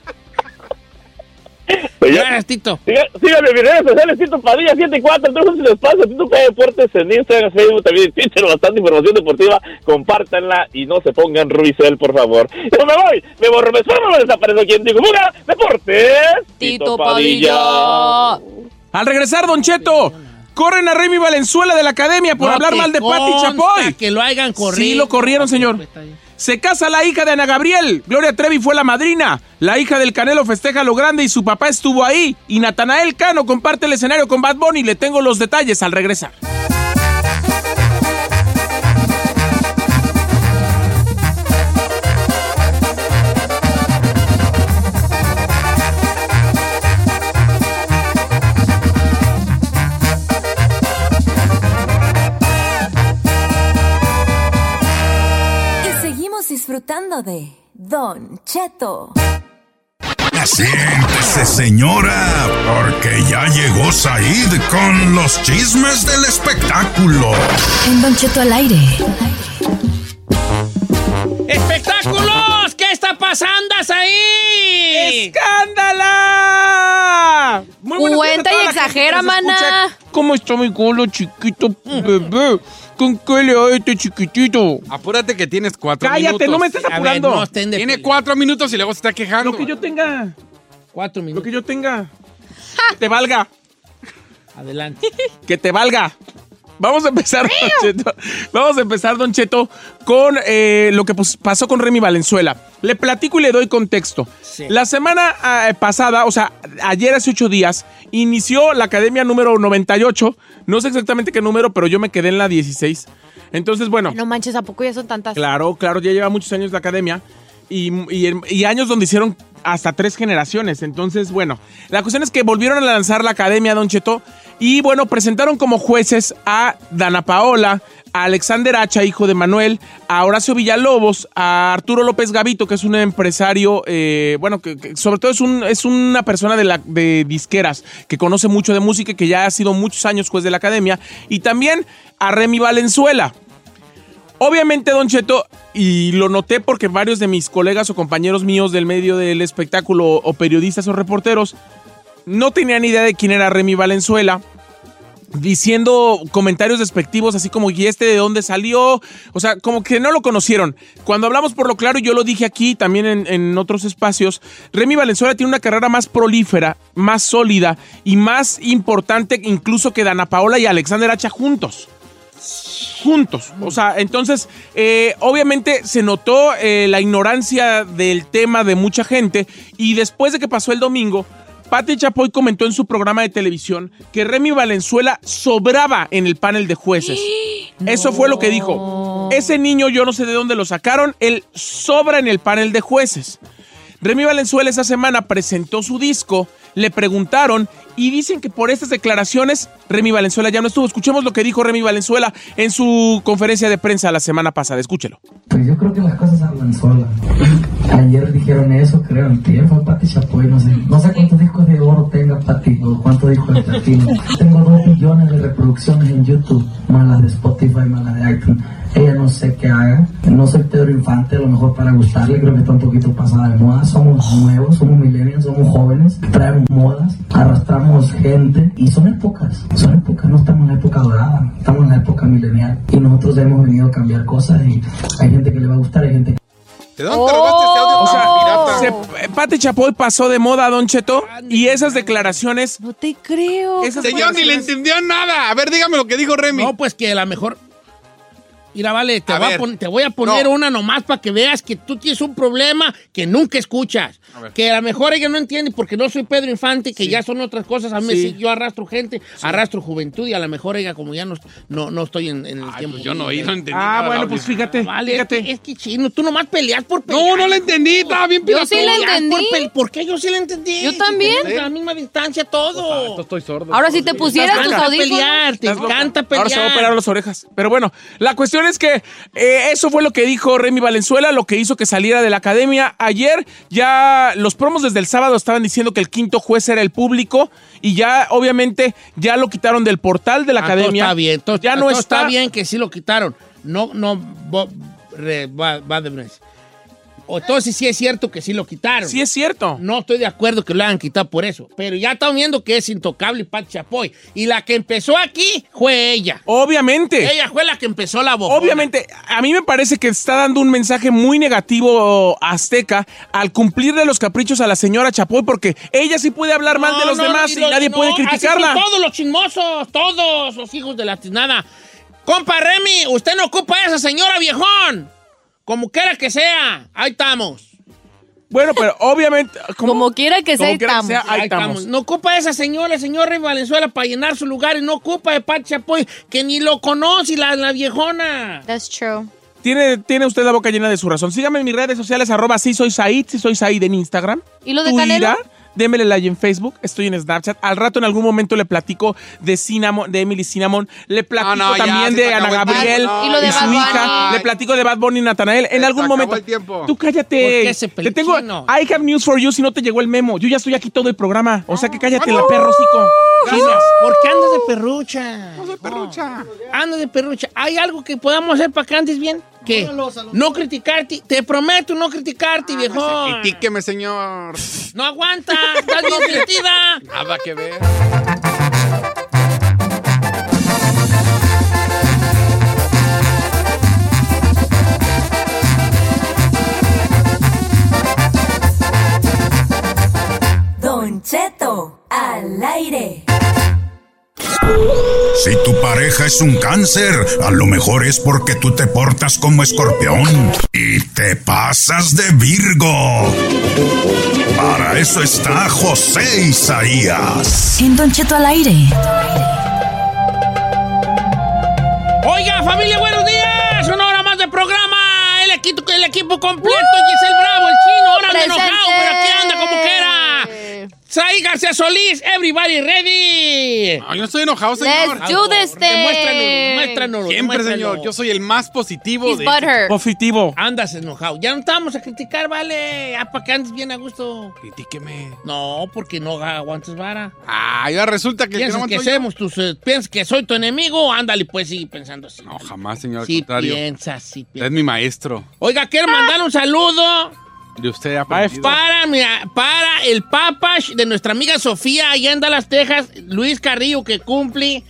Pues Gracias, Tito. Síganme en mis redes sociales, Tito Padilla 74, entonces si les pasa, Tito P Deportes en Instagram, Facebook, también en Twitter, bastante información deportiva, compártanla y no se pongan Ruizel, por favor. Yo me voy, me borro, me sueno, me desaparezco quien digo, ¡Muga! Deportes, Tito Padilla. Al regresar, Don Cheto, corren a Remy Valenzuela de la academia por No hablar mal de Pati Chapoy. que lo hayan corrido. Sí, lo corrieron, señor. Se casa la hija de Ana Gabriel. Gloria Trevi fue la madrina. La hija del Canelo festeja lo grande y su papá estuvo ahí. Y Natanael Cano comparte el escenario con Bad Bunny. Le tengo los detalles al regresar. Disfrutando de Don Cheto. Siéntese, señora, porque ya llegó Said con los chismes del espectáculo. En Don Cheto al aire. ¡Espectáculos! ¿Qué está pasando ahí? ¡Escándala! Muy Cuenta y exagera, escucha. ¿Cómo está mi culo chiquito, bebé? ¿Con qué le da este chiquitito? Apúrate que tienes cuatro Cállate, minutos. no me estés ver, apurando. no estén de Tiene cuatro minutos y luego se está quejando. Lo que yo tenga. Cuatro Lo minutos. que yo tenga. Que te valga. Adelante. Que te valga. Vamos a empezar, Don Cheto. Vamos a empezar, Don Cheto, con eh, lo que pues, pasó con Remy Valenzuela. Le platico y le doy contexto. La semana ah, pasada, o sea, ayer hace ocho días, inició la academia número 98. No sé exactamente qué número, pero yo me quedé en la 16. Entonces, bueno. No manches, ¿a poco ya son tantas? Claro, claro, ya lleva muchos años la academia y, y- y años donde hicieron hasta tres generaciones. Entonces, bueno, la cuestión es que volvieron a lanzar la academia, Don Cheto, y bueno, presentaron como jueces a Dana Paola, a Alexander Hacha, hijo de Manuel, a Horacio Villalobos, a Arturo López Gavito, que es un empresario, eh, bueno, que, sobre todo es, un, es una persona de, de disqueras, que conoce mucho de música que ya ha sido muchos años juez de la academia, y también a Remy Valenzuela. Obviamente, Don Cheto, y lo noté porque varios de mis colegas o compañeros míos del medio del espectáculo o periodistas o reporteros no tenían idea de quién era Remy Valenzuela. Diciendo comentarios despectivos, así como, ¿y este de dónde salió? O sea, como que no lo conocieron. Cuando hablamos por lo claro, yo lo dije aquí, también en, en otros espacios, Remy Valenzuela tiene una carrera más prolífera, más sólida y más importante incluso que Dana Paola y Alexander Hacha juntos juntos. O sea, entonces, eh, obviamente se notó eh, la ignorancia del tema de mucha gente y después de que pasó el domingo, Pati Chapoy comentó en su programa de televisión que Remy Valenzuela sobraba en el panel de jueces. [gasps] Eso fue lo que dijo. Ese niño yo no sé de dónde lo sacaron, él sobra en el panel de jueces. Remy Valenzuela esa semana presentó su disco, le preguntaron y dicen que por estas declaraciones Remy Valenzuela ya no estuvo. Escuchemos lo que dijo Remy Valenzuela en su conferencia de prensa la semana pasada. Escúchelo. Pues yo creo que las cosas andan solas. Ayer dijeron eso, creo, que fue Pati Chapoy, no sé, no sé cuántos discos de oro tenga Pati o cuántos discos de platino. Tengo dos millones de reproducciones en YouTube, más las de Spotify, más las de iTunes. Ella no sé qué haga, no soy Pedro Infante, a lo mejor para gustarle, creo que está un poquito pasada de moda. Somos nuevos, somos millennials, somos jóvenes, traemos modas, arrastramos gente y son épocas, son épocas, no estamos en la época dorada, estamos en la época milenial y nosotros hemos venido a cambiar cosas y hay gente que le va a gustar, hay gente que ¿De dónde te robaste este audio O tan sea, pirata? se- Pati Chapoy pasó de moda, Don Cheto, y esas declaraciones. No te creo. Esas Señor, ni le entendió nada. A ver, dígame lo que dijo Remy. No, pues que a lo mejor. Mira, vale, te, A voy a, te voy a poner No. una nomás para que veas que tú tienes un problema que nunca escuchas. Que a lo mejor ella no entiende porque no soy Pedro Infante, que ya son otras cosas. A mí Sí. sí, yo arrastro gente, arrastro juventud y a lo mejor ella, como ya no, no, no estoy en, en el Ay, tiempo. pues yo no oí, no entendí. Ah, bueno, pues fíjate. Vale, es fíjate. que, es que chino, tú nomás peleas por pelear. No, no le entendí, estaba bien Yo sí entendí. Por, pele- ¿Por qué yo sí le entendí? Yo también. a la misma distancia todo. Estoy sordo. Ahora si te pusieras Te tus encanta audífonos. pelear, te encanta pelear. Ahora se va a operar las orejas. Pero bueno, la cuestión es que eh, eso fue lo que dijo Remy Valenzuela, lo que hizo que saliera de la academia. Ayer ya los promos desde el sábado estaban diciendo que el quinto juez era el público y ya obviamente ya lo quitaron del portal de la Ah, todo academia. está bien, todo, ya no todo está. está bien que sí lo quitaron. No, no, re- va, va de. O entonces sí es cierto que sí lo quitaron. Sí es cierto. No estoy de acuerdo que lo hayan quitado por eso. Pero ya estamos viendo que es intocable Pat Chapoy. Y la que empezó aquí fue ella. Obviamente. Ella fue la que empezó la boca. Obviamente, a mí me parece que está dando un mensaje muy negativo Azteca al cumplirle los caprichos a la señora Chapoy, porque ella sí puede hablar mal de los demás y nadie puede criticarla. todos los chismosos, todos los hijos de la tiznada. Compa Remy, usted no ocupa a esa señora viejón. Como quiera que sea, ahí estamos. Bueno, pero obviamente. Como quiera que sea, como quiera que estamos. sea, ahí estamos. No ocupa a esa señora, el señor Remy Valenzuela, para llenar su lugar y no ocupa de Pat Chapoy, que ni lo conoce la, la viejona. That's true. Tiene, tiene usted la boca llena de su razón. Sígame en mis redes sociales, arroba sí soy Said, sí soy Said en Instagram. ¿Y lo de Twitter, Canelo? Démele like en Facebook, estoy en Snapchat. Al rato en algún momento le platico de Cinnamon, de Emily Cinnamon. Le platico No, no, ya, también de Ana Gabriel no, Y lo de y su Bunny. hija. Le platico de Bad Bunny y Natanael. En Se algún momento. el tiempo. Tú cállate. ¿Por qué ese Te tengo. I have news for you si no te llegó el memo. Yo ya estoy aquí todo el programa. O sea que cállate la perro, hocico. Gracias. ¿Por qué andas de perrucha? No soy perrucha. Andas de perrucha. ¿Hay algo que podamos hacer para que andes bien? ¿Qué? No criticarte. Te prometo no criticarte, viejo. Critíqueme, señor. No aguanta. Estás bien [laughs] sentida. Nada que ver. Don Cheto al aire. Si tu pareja es un cáncer, a lo mejor es porque tú te portas como escorpión y te pasas de Virgo. Para eso está José Isaías. En Don Cheto al aire. Oiga, familia, buenos días. Una hora más de programa. El equipo, el equipo completo. Y es el bravo, el chino. Ahora enojado, pero aquí anda como quiera. Saí García Solís, everybody ready. No, yo no estoy enojado, señor. Let's do this thing. Muéstranos. Siempre, señor. Yo soy el más positivo He's de... butthurt. Positivo. Andas enojado. Ya no estamos a criticar, vale. Ah, para que andes bien a gusto. Critíqueme. No, porque no aguantes vara. Ah, ya resulta que... el que Piensas no que, somos tus, eh, piensas que soy tu enemigo, ándale, pues sí, pensando así. No, jamás, señor. Al sí contrario. piensas, sí piensas. es mi maestro. Oiga, quiero mandar un saludo De usted ha aprendido. para, mi- para el papash de nuestra amiga Sofía allá en Dallas, Texas, Luis Carrillo, que cumple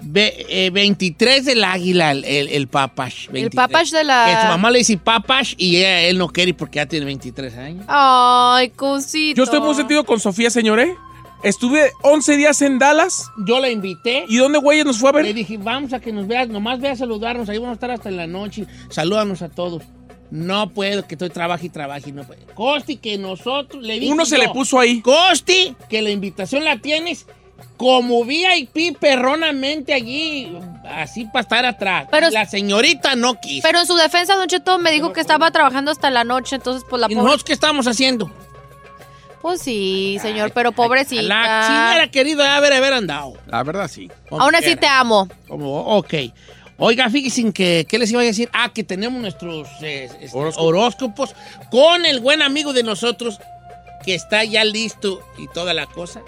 ve- eh, 23 del águila, el, el, el papash. 23. papash de la- Que su mamá le dice papash y ella- él no quiere porque ya tiene 23 años. Ay, cosito. Yo estoy muy sentido con Sofía, señor, ¿eh? Estuve 11 días en Dallas. Yo la invité. ¿Y dónde, güey, nos fue a Le ver? dije, vamos a que nos veas, nomás ve a saludarnos, ahí vamos a estar hasta en la noche, salúdanos a todos. No puedo, que estoy trabajo y trabajo y no puedo. Costi, que nosotros le dije Uno se yo, le puso ahí. Costi, que la invitación la tienes como VIP perronamente allí, así para estar atrás. Pero- la señorita no quiso. Pero en su defensa, Don Cheto me dijo que estaba trabajando hasta la noche, entonces pues la ¿Y pobre... nosotros qué estamos haciendo? Pues sí, señor, pero La, si pobrecita. hubiera querido haber, haber andado. La verdad, sí. Aún así quiera. te amo. Como, ok. Oiga, fíjense que, ¿qué les iba a decir? Ah, que tenemos nuestros eh, este, horóscopos con el buen amigo de nosotros que está ya listo y toda la cosa.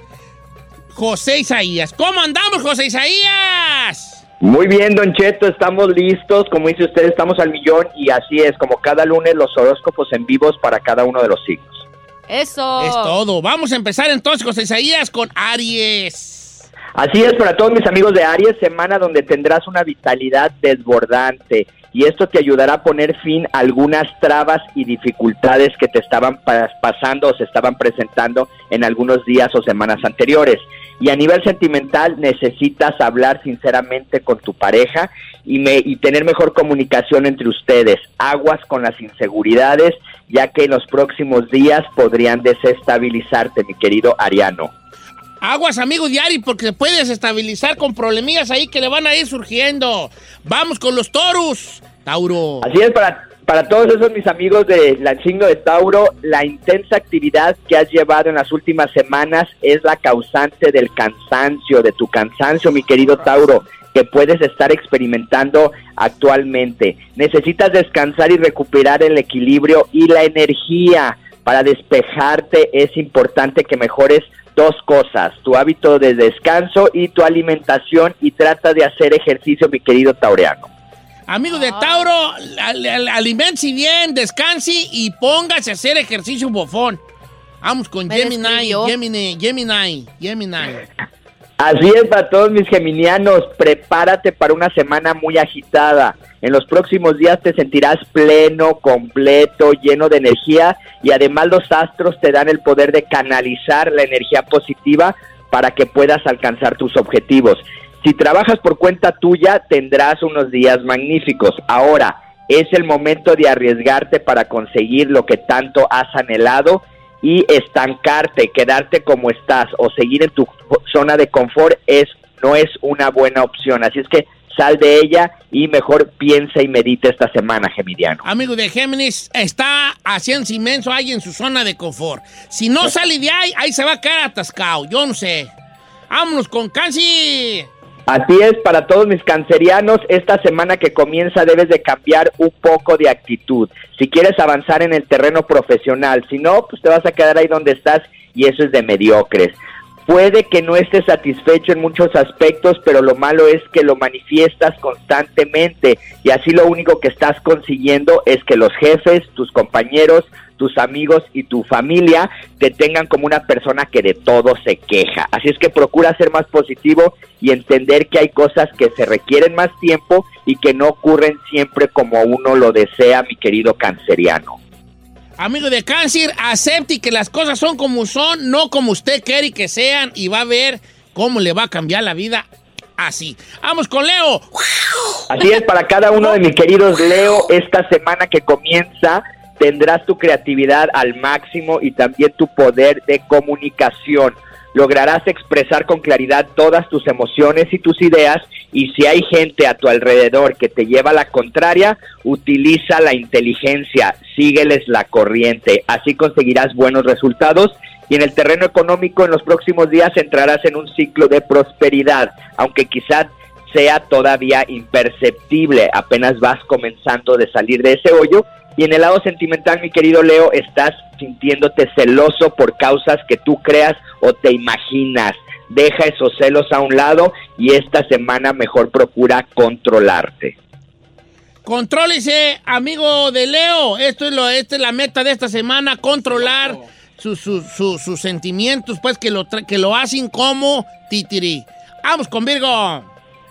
José Isaías. ¿Cómo andamos, José Isaías? Muy bien, Don Cheto, estamos listos. Como dice usted, estamos al millón y así es, como cada lunes los horóscopos en vivos para cada uno de los signos. Eso. Es todo. Vamos a empezar entonces, José Isaías, con Aries. Así es, para todos mis amigos de Aries, semana donde tendrás una vitalidad desbordante y esto te ayudará a poner fin a algunas trabas y dificultades que te estaban pa- pasando o se estaban presentando en algunos días o semanas anteriores. Y a nivel sentimental necesitas hablar sinceramente con tu pareja y, me, y tener mejor comunicación entre ustedes. Aguas con las inseguridades, ya que en los próximos días podrían desestabilizarte, mi querido Ariano. Aguas, amigo de Aries, porque se puede desestabilizar con problemillas ahí que le van a ir surgiendo. Vamos con los toros. Tauro. Así es, para, para todos esos mis amigos del signo de Tauro, la intensa actividad que has llevado en las últimas semanas es la causante del cansancio, de tu cansancio, mi querido Tauro, que puedes estar experimentando actualmente. Necesitas descansar y recuperar el equilibrio y la energía. Para despejarte es importante que mejores dos cosas, tu hábito de descanso y tu alimentación y trata de hacer ejercicio, mi querido Taureano. Amigo de Tauro, al- al- aliméntese bien, descanse y póngase a hacer ejercicio bofón. Vamos con Gemini. Gemini, Gemini, Gemini. Así es, para todos mis geminianos, prepárate para una semana muy agitada. En los próximos días te sentirás pleno, completo, lleno de energía y además los astros te dan el poder de canalizar la energía positiva para que puedas alcanzar tus objetivos. Si trabajas por cuenta tuya, tendrás unos días magníficos. Ahora, es el momento de arriesgarte para conseguir lo que tanto has anhelado y estancarte, quedarte como estás o seguir en tu zona de confort es no es una buena opción. Así es que sal de ella y mejor piensa y medita esta semana, Geminiano. Amigo de Géminis, está haciendo inmenso ahí en su zona de confort. Si no sale de ahí, ahí se va a quedar atascado. Yo no sé. Vámonos con Cáncer. Así es, para todos mis cancerianos, esta semana que comienza debes de cambiar un poco de actitud. Si quieres avanzar en el terreno profesional, si no, pues te vas a quedar ahí donde estás y eso es de mediocres. Puede que no estés satisfecho en muchos aspectos, pero lo malo es que lo manifiestas constantemente y así lo único que estás consiguiendo es que los jefes, tus compañeros, tus amigos y tu familia te tengan como una persona que de todo se queja. Así es que procura ser más positivo y entender que hay cosas que se requieren más tiempo y que no ocurren siempre como uno lo desea, mi querido canceriano. Amigo de Cáncer, acepte que las cosas son como son, no como usted quiere que sean, y va a ver cómo le va a cambiar la vida así. Vamos con Leo. Así es, para cada uno de mis queridos Leo, esta semana que comienza tendrás tu creatividad al máximo y también tu poder de comunicación. Lograrás expresar con claridad todas tus emociones y tus ideas y si hay gente a tu alrededor que te lleva a la contraria, utiliza la inteligencia, sígueles la corriente, así conseguirás buenos resultados y en el terreno económico en los próximos días entrarás en un ciclo de prosperidad, aunque quizás sea todavía imperceptible, apenas vas comenzando de salir de ese hoyo. Y en el lado sentimental, mi querido Leo, estás sintiéndote celoso por causas que tú creas o te imaginas. Deja esos celos a un lado y esta semana mejor procura controlarte. Contrólese, amigo de Leo. Esto es lo, esta es la meta de esta semana, controlar sus, sus- sus- sus sentimientos, pues que lo, que lo hacen como titiri. Vamos con Virgo.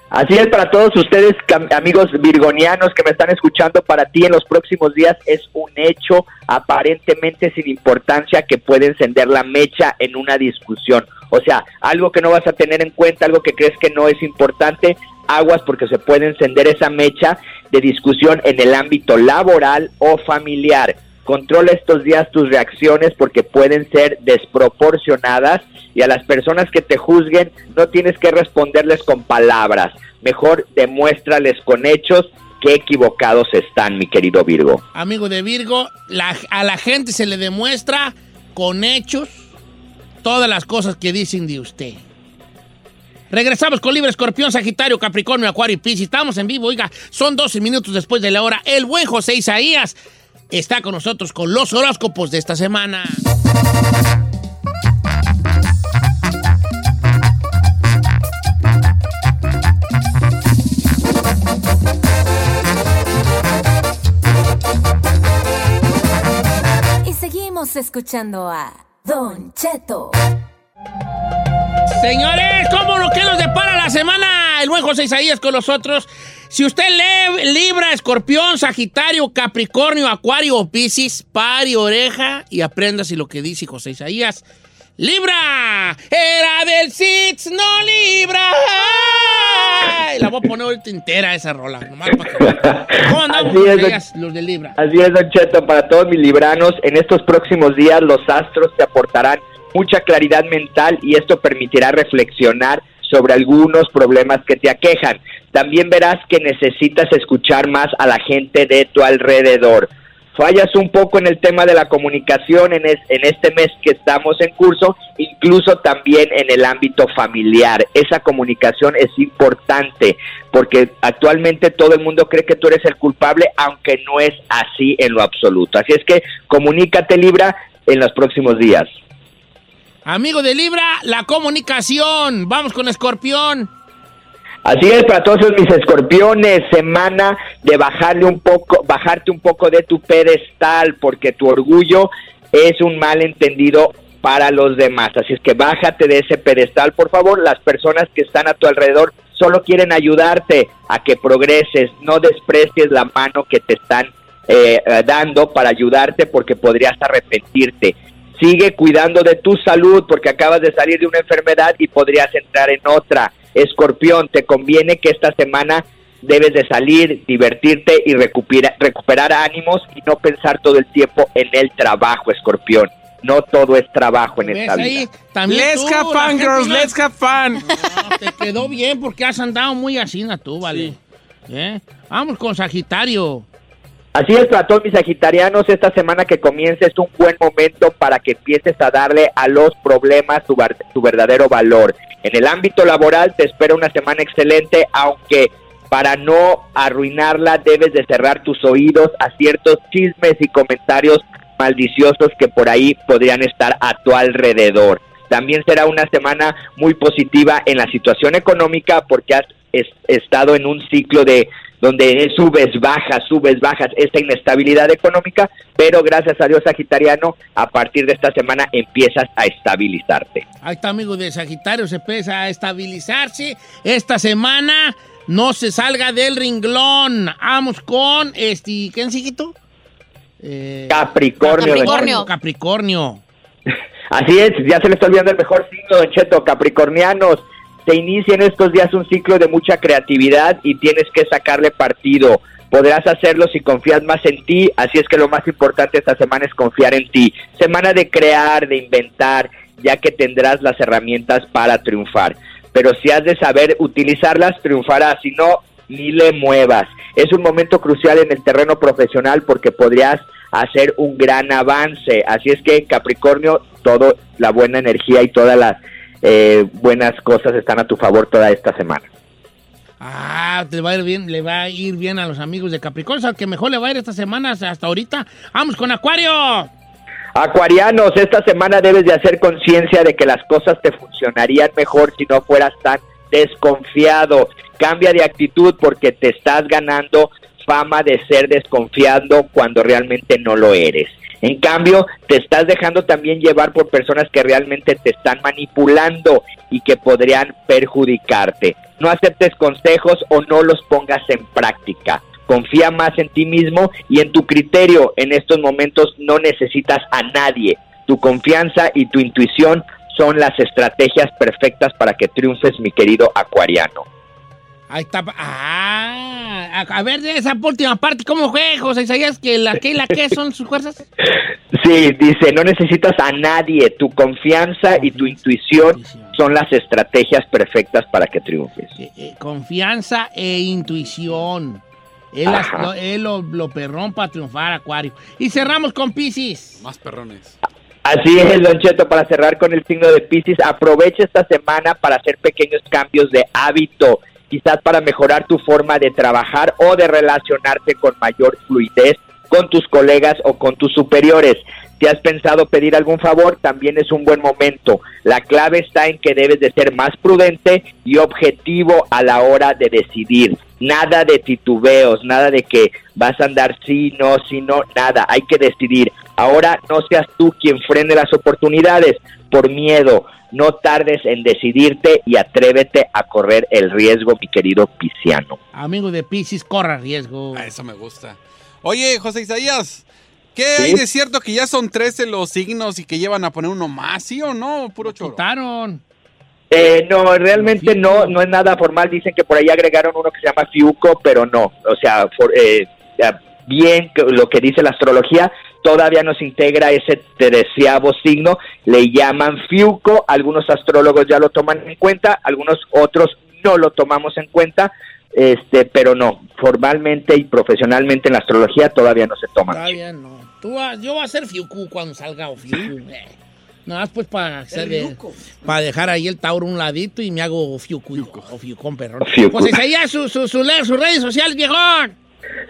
Así es para todos ustedes, amigos virgonianos que me están escuchando, para ti en los próximos días es un hecho aparentemente sin importancia que puede encender la mecha en una discusión. O sea, algo que no vas a tener en cuenta, algo que crees que no es importante, aguas porque se puede encender esa mecha de discusión en el ámbito laboral o familiar. Controla estos días tus reacciones porque pueden ser desproporcionadas y a las personas que te juzguen no tienes que responderles con palabras. Mejor demuéstrales con hechos qué equivocados están, mi querido Virgo. Amigo de Virgo, a la gente se le demuestra con hechos todas las cosas que dicen de usted. Regresamos con Libre Escorpión, Sagitario, Capricornio, Acuario y Piscis. Estamos en vivo, oiga, son 12 minutos después de la hora. El buen José Isaías está con nosotros con los horóscopos de esta semana. Y seguimos escuchando a Don Cheto. Señores, ¿cómo lo que nos depara la semana? El buen José Isaías con nosotros. Si usted lee Libra, Escorpión, Sagitario, Capricornio, Acuario o Piscis, pare oreja y aprenda si lo que dice José Isaías. Libra, era del Sits, no Libra. Ay, La voy a poner ahorita entera esa rola. Nomás para que... ¿Cómo andamos, Así es, los de Libra? Así es, Don Cheto, para todos mis libranos, en estos próximos días los astros te aportarán mucha claridad mental y esto permitirá reflexionar sobre algunos problemas que te aquejan. También verás que necesitas escuchar más a la gente de tu alrededor. Fallas un poco en el tema de la comunicación en, es- en este mes que estamos en curso, incluso también en el ámbito familiar. Esa comunicación es importante porque actualmente todo el mundo cree que tú eres el culpable, aunque no es así en lo absoluto. Así es que comunícate Libra en los próximos días. Amigo de Libra, la comunicación. Vamos con Escorpión. Así es, para todos mis escorpiones, semana de bajarle un poco, bajarte un poco de tu pedestal, porque tu orgullo es un malentendido para los demás. Así es que bájate de ese pedestal, por favor. Las personas que están a tu alrededor solo quieren ayudarte a que progreses. No desprecies la mano que te están eh, dando para ayudarte, porque podrías arrepentirte. Sigue cuidando de tu salud porque acabas de salir de una enfermedad y podrías entrar en otra. Escorpión, te conviene que esta semana debes de salir, divertirte y recupera- recuperar ánimos y no pensar todo el tiempo en el trabajo, Escorpión. No todo es trabajo en ¿Ves esta vida. ahí? También Let's tú, have fun, girls, no- let's have fun. [laughs] No, te quedó bien porque has andado muy así, tú, vale. ¿Eh? Vamos con Sagitario. Así es, para todos mis sagitarianos, esta semana que comienza es un buen momento para que empieces a darle a los problemas su, su verdadero valor. En el ámbito laboral te espera una semana excelente, aunque para no arruinarla debes de cerrar tus oídos a ciertos chismes y comentarios maldiciosos que por ahí podrían estar a tu alrededor. También será una semana muy positiva en la situación económica porque has es- estado en un ciclo de donde subes, bajas, subes, bajas, esta inestabilidad económica, pero gracias a Dios Sagitariano, a partir de esta semana empiezas a estabilizarte. Ahí está, amigo de Sagitario, se empieza a estabilizarse. Esta semana no se salga del ringlón. Vamos con este. ¿Quién siguito? Eh, Capricornio. Capricornio. Capricornio. [laughs] Así es, ya se le está olvidando el mejor signo, Don Cheto, Capricornianos. Se inicia en estos días un ciclo de mucha creatividad y tienes que sacarle partido. Podrás hacerlo si confías más en ti, así es que lo más importante esta semana es confiar en ti. Semana de crear, de inventar, ya que tendrás las herramientas para triunfar. Pero si has de saber utilizarlas, triunfarás, si no, ni le muevas. Es un momento crucial en el terreno profesional porque podrías hacer un gran avance. Así es que Capricornio, toda la buena energía y todas las eh, buenas cosas están a tu favor toda esta semana. Ah, te va a ir bien, le va a ir bien a los amigos de Capricornio, al que mejor le va a ir esta semana hasta ahorita. Vamos con Acuario. Acuarianos, esta semana debes de hacer conciencia de que las cosas te funcionarían mejor si no fueras tan desconfiado. Cambia de actitud porque te estás ganando fama de ser desconfiado cuando realmente no lo eres. En cambio, te estás dejando también llevar por personas que realmente te están manipulando y que podrían perjudicarte. No aceptes consejos o no los pongas en práctica. Confía más en ti mismo y en tu criterio. En estos momentos no necesitas a nadie. Tu confianza y tu intuición son las estrategias perfectas para que triunfes, mi querido acuariano. Ahí está. Ah, a, a ver, de esa última parte, ¿cómo fue, José Isaías? ¿Que la que y la que son sus fuerzas? [laughs] Sí, dice, no necesitas a nadie. Tu confianza y tu intuición son las estrategias perfectas para que triunfes. Eh, confianza e intuición. Él, las- lo, él lo, lo perrón para triunfar, Acuario. Y cerramos con Pisces. Más perrones. Así es, Don Cheto, para cerrar con el signo de Piscis, aprovecha esta semana para hacer pequeños cambios de hábito, quizás para mejorar tu forma de trabajar o de relacionarte con mayor fluidez con tus colegas o con tus superiores. Si has pensado pedir algún favor, también es un buen momento. La clave está en que debes de ser más prudente y objetivo a la hora de decidir. Nada de titubeos, nada de que vas a andar sí, no, sí, no, nada. Hay que decidir. Ahora no seas tú quien frene las oportunidades por miedo. No tardes en decidirte y atrévete a correr el riesgo, mi querido Pisciano. Amigo de Pisces, corra riesgo. Ah, eso me gusta. Oye, José Isaías, ¿qué Sí. hay de cierto que ya son 13 los signos y que llevan a poner uno más, sí o no? Puro choro. Eh, no, realmente no, no es nada formal. Dicen que por ahí agregaron uno que se llama Fiuco, pero no. O sea, for- eh, bien lo que dice la astrología, todavía no se integra ese treceavo signo. Le llaman Fiuco. Algunos astrólogos ya lo toman en cuenta, algunos otros no lo tomamos en cuenta. Este, pero no, formalmente y profesionalmente en la astrología todavía no se toma. Todavía no. Tú vas- yo voy a hacer Fiucu cuando salga o Fiucu. Nada más pues para para dejar ahí el Tauro un ladito y me hago Fiucu. O Fiucón, perrón. Fiucu. Pues Isaías, su, su, su, sus redes sociales, viejón.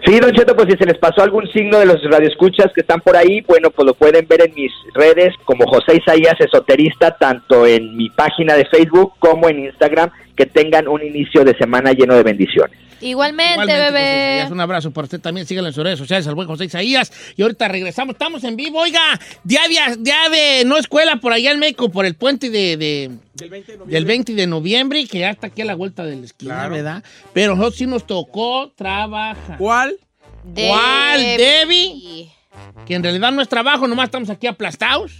Sí, Don Cheto, pues si se les pasó algún signo de los radioescuchas que están por ahí, bueno, pues lo pueden ver en mis redes como José Isaías Esoterista, tanto en mi página de Facebook como en Instagram. Que tengan un inicio de semana lleno de bendiciones. Igualmente, Igualmente, José bebé. Isaías, un abrazo para usted también. Síganlo en sus redes sociales, al buen José Isaías. Y ahorita regresamos. Estamos en vivo. Oiga, ya de, no escuela por allá en México, por el puente de, de- del 20 de noviembre, que ya está aquí a la vuelta de la esquina, Claro. ¿verdad? Pero nosotros sí nos tocó trabajar. ¿Cuál? ¿Cuál, Debbie? Que en realidad no es trabajo, nomás estamos aquí aplastados.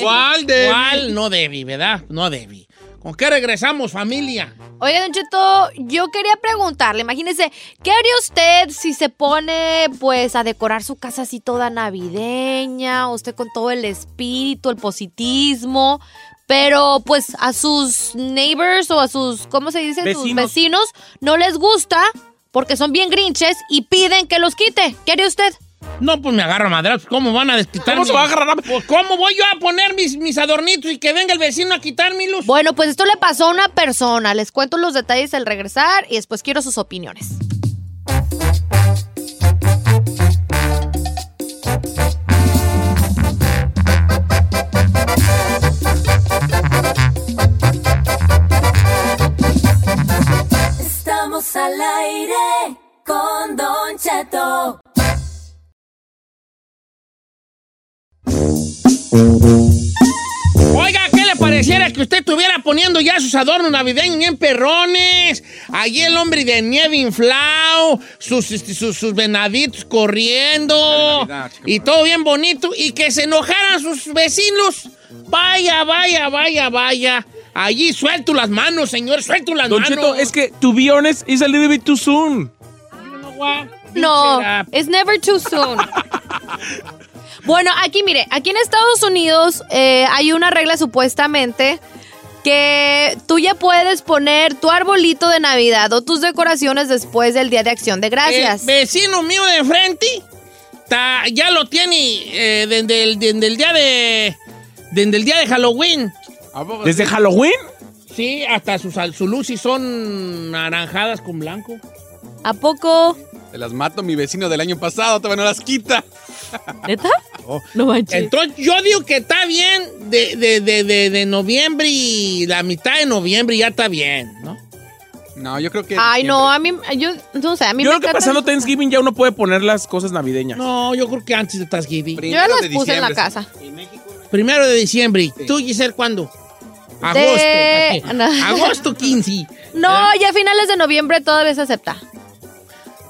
¿Cuál, Debbie? ¿Cuál? No Debbie, ¿verdad? No Debbie. ¿Con qué regresamos, familia? Oye, Don Cheto, yo quería preguntarle, imagínese, ¿qué haría usted si se pone, pues, a decorar su casa así toda navideña, usted con todo el espíritu, el positivismo, pero, pues, a sus neighbors o a sus, ¿cómo se dice? Sus vecinos no les gusta porque son bien grinches y piden que los quite. ¿Qué haría usted? No, pues me agarra madrazos. ¿Cómo van a desquitar? ¿Cómo se va a agarrar? Pues, ¿cómo voy yo a poner mis, mis adornitos y que venga el vecino a quitarme luz? Bueno, pues esto le pasó a una persona. Les cuento los detalles al regresar y después quiero sus opiniones. Estamos al aire con Don Cheto. Oiga, ¿qué le pareciera que usted estuviera poniendo ya sus adornos navideños bien perrones? Allí el hombre de nieve inflado, sus, este, sus, sus venaditos corriendo Navidad, y todo bien bonito y que se enojaran sus vecinos. Vaya, vaya, vaya, vaya. Allí suelto las manos, señor, suelto las Don manos. Cheto, es que, to be honest, is a little bit too soon. No, it's never too soon. [laughs] bueno, aquí mire, aquí en Estados Unidos eh, hay una regla supuestamente que tú ya puedes poner tu arbolito de Navidad o tus decoraciones después del Día de Acción de Gracias. El vecino mío de frente ta- ya lo tiene eh, desde, el, desde el día de desde el día de Halloween. ¿Desde Halloween? Sí, hasta sus, sus luces son naranjadas con blanco. ¿A poco? Te las mato mi vecino del año pasado, todavía no las quita. ¿Neta? No manches. Entonces yo digo que está bien de, de, de, de, de noviembre y la mitad de noviembre ya está bien, ¿no? No, yo creo que. Ay, no, a mí, yo, no sé, a mí Yo me creo que pasando Thanksgiving ya uno puede poner las cosas navideñas. No, yo creo que antes de Thanksgiving. Yo ya las puse en la casa. Primero de diciembre. ¿Tú, Giselle, cuándo? Agosto. De- [laughs] no. Agosto 15. No, ya a finales de noviembre todavía se acepta.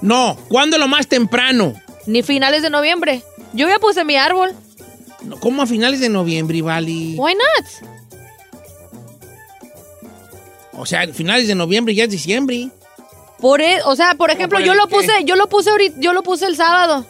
No, ¿cuándo lo más temprano? Ni finales de noviembre. Yo ya puse mi árbol. No, ¿Cómo a finales de noviembre, Vali? Why not? O sea, finales de noviembre ya es diciembre. Por e- o sea, por ejemplo, por yo el lo qué? puse, yo lo puse ahorita, yo lo puse el sábado.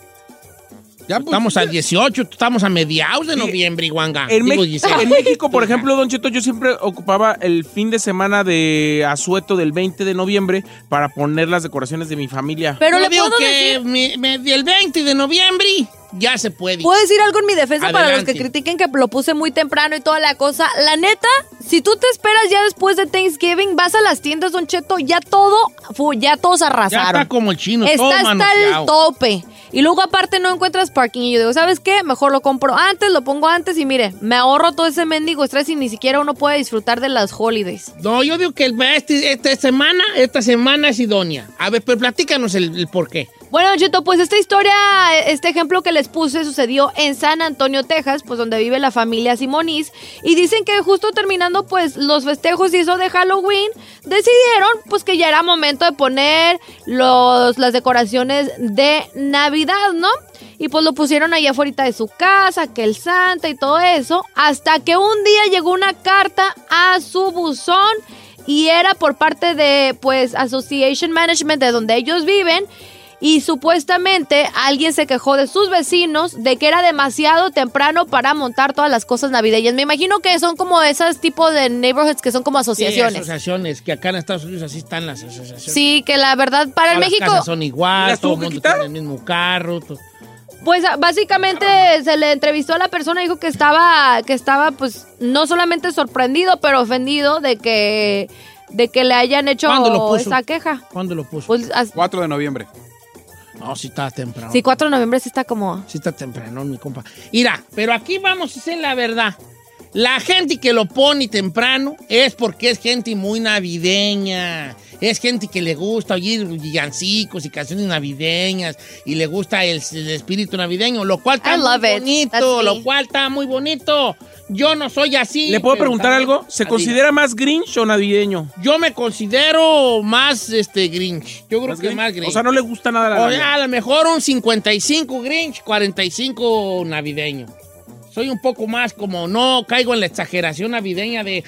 Estamos a 18, estamos a mediados de noviembre, Guanga. En, Digo, México, por [laughs] ejemplo, Don Cheto, yo siempre ocupaba el fin de semana de asueto del 20 de noviembre para poner las decoraciones de mi familia. Pero le digo puedo que decir, me- me- el 20 de noviembre ya se puede. puedo decir algo en mi defensa para los que critiquen que lo puse muy temprano y toda la cosa. La neta, si tú te esperas ya después de Thanksgiving, vas a las tiendas, Don Cheto, ya todo, ya todos Ya arrasaron. está como el chino, todo Está hasta el tope. Y luego aparte no encuentras parking. Y yo digo, ¿sabes qué? Mejor lo compro antes, lo pongo antes y mire, me ahorro todo ese mendigo estrés y ni siquiera uno puede disfrutar de las holidays. No, yo digo que el- este- esta semana, esta semana es idónea. A ver, pero platícanos el, el por qué. Bueno, Cheto, pues esta historia, este ejemplo que les puse sucedió en San Antonio, Texas, pues donde vive la familia Simoniz. Y dicen que justo terminando pues los festejos y eso de Halloween, decidieron pues que ya era momento de poner los, las decoraciones de Navidad, ¿no? Y pues lo pusieron ahí afuera de su casa, que el Santa y todo eso, hasta que un día llegó una carta a su buzón y era por parte de pues Association Management de donde ellos viven y supuestamente alguien se quejó de sus vecinos de que era demasiado temprano para montar todas las cosas navideñas. Me imagino que son como esos tipos de neighborhoods que son como Sí, asociaciones. asociaciones, que acá en Estados Unidos así están las asociaciones. Sí, que la verdad para el las México, casas son igual, ¿Las todo el mundo quitar? tiene el mismo carro. pues ah, básicamente se le entrevistó a la persona y dijo que estaba, que estaba pues no solamente sorprendido, pero ofendido de que, de que le hayan hecho ¿Cuándo lo puso? esa queja. ¿Cuándo lo puso? Pues, as- 4 de noviembre. No, sí está temprano. sí, 4 de noviembre sí está como... Sí está temprano, mi compa. Mira, pero aquí vamos a hacer la verdad. La gente que lo pone temprano es porque es gente muy navideña. Es gente que le gusta oír villancicos y canciones navideñas y le gusta el, el espíritu navideño, lo cual está I muy it. bonito, lo cual está muy bonito. Yo no soy así. ¿Le puedo preguntar también- algo? ¿Se considera más Grinch o navideño? Yo me considero más este Grinch. Yo creo ¿Más que Grinch? más Grinch. O sea, no le gusta nada la O Navidad. a lo mejor un 55 Grinch, 45 navideño. Soy un poco más como no caigo en la exageración navideña de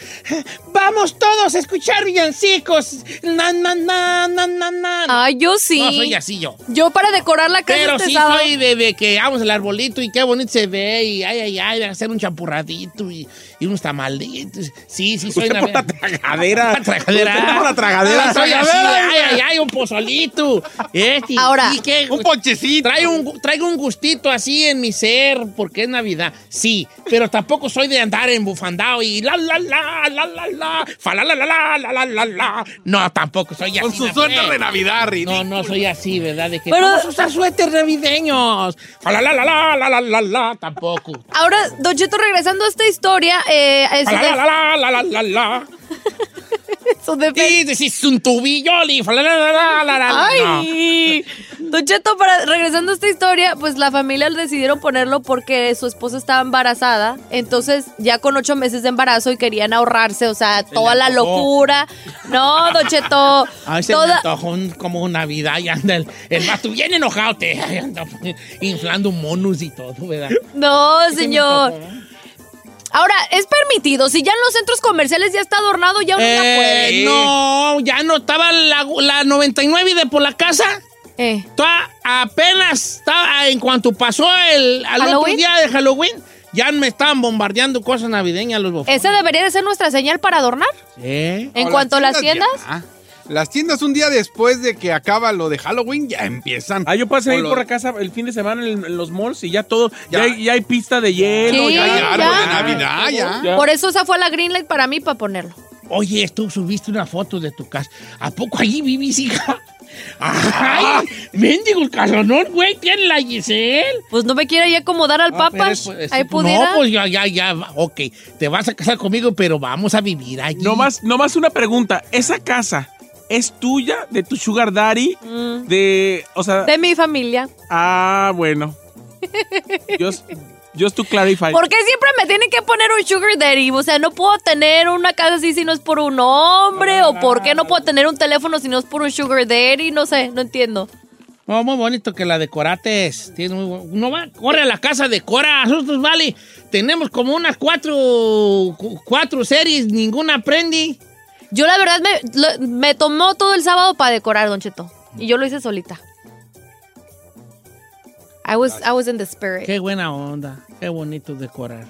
vamos todos a escuchar villancicos. Na, na, na, na, na, na. Ay, yo sí. No soy así yo. Yo para decorar la casa Pero este sí sábado- soy de, de que vamos al arbolito y qué bonito se ve y ay, ay, ay, de hacer un champurradito y, y unos tamalitos. Sí, sí, soy Usted por la tragadera. La tragadera. Usted por la tragadera. Soy así, ay, ay, ay, un pozolito. Este, Ahora, ¿y qué? Un ponchecito. Traigo un, traigo un gustito así en mi ser porque es Navidad. Sí, pero tampoco soy de andar en bufandao y la la la la la la fa la la la la la la la la. No, tampoco soy así. Con su suéter de Navidad, No, ridículo. no soy así, ¿verdad? De que Pero- vamos a usar suéteres navideños. Fa la la la la la la la la. Tampoco. Ahora, Don Cheto, regresando a esta historia, eh, la la la la la la la. Eso de- Y decís un. No. Ay, Don Cheto, para, regresando a esta historia, pues la familia decidieron ponerlo porque su esposa estaba embarazada, entonces ya con ocho meses de embarazo y querían ahorrarse, o sea, toda la locura. No, Don Cheto, [laughs] A veces me toda... un- como Navidad y anda el, el vato bien enojado, te [laughs] anda inflando monos y todo, ¿verdad? No, me señor. Ahora, es permitido. Si ya en los centros comerciales ya está adornado, ya uno ya Eh, puede. no, ya no estaba la, la 99 de por la casa. Eh. Está apenas estaba, en cuanto pasó el al otro día de Halloween, ya me estaban bombardeando cosas navideñas los bofos. Esa debería de ser nuestra señal para adornar. En O cuanto a las tiendas tiendas. ya. Las tiendas un día después de que acaba lo de Halloween ya empiezan. Ah, yo pasé ahí lo- por la casa el fin de semana en, en los malls y ya todo, ya, Ya. hay, ya hay pista de hielo. Sí, ya, hay ya. árbol de Navidad, ya. Ya. Por eso esa fue la green light para mí, para ponerlo. Oye, tú subiste una foto de tu casa. ¿A poco allí vivís, hija? [laughs] ¡Ay! ¡Mendigo el casonón, güey! ¿Tiene la Giselle? Pues no me quiere ya acomodar al Ah, papa. es- pues, Ahí no, pudiera. pues ya, ya, ya. Ok, te vas a casar conmigo, pero vamos a vivir allí. No más, no más una pregunta. ¿Esa casa es tuya, de tu sugar daddy? Mm. De, o sea, De mi familia. ah, bueno. Just, just to clarify. ¿Por qué siempre me tienen que poner un sugar daddy? O sea, no puedo tener una casa así si no es por un hombre. ¿O por qué no puedo tener un teléfono si no es por un sugar daddy? No sé, no entiendo. No, muy bonito que la decorates. Tiene muy bu- no va, corre a la casa, decora. Nosotros, vale, tenemos como unas cuatro, cu- cuatro series, ninguna aprendí. Yo la verdad me, lo- me tomó todo el sábado para decorar, Don Cheto. Y yo lo hice solita. I was, I was in the spirit. Qué buena onda, qué bonito decorar.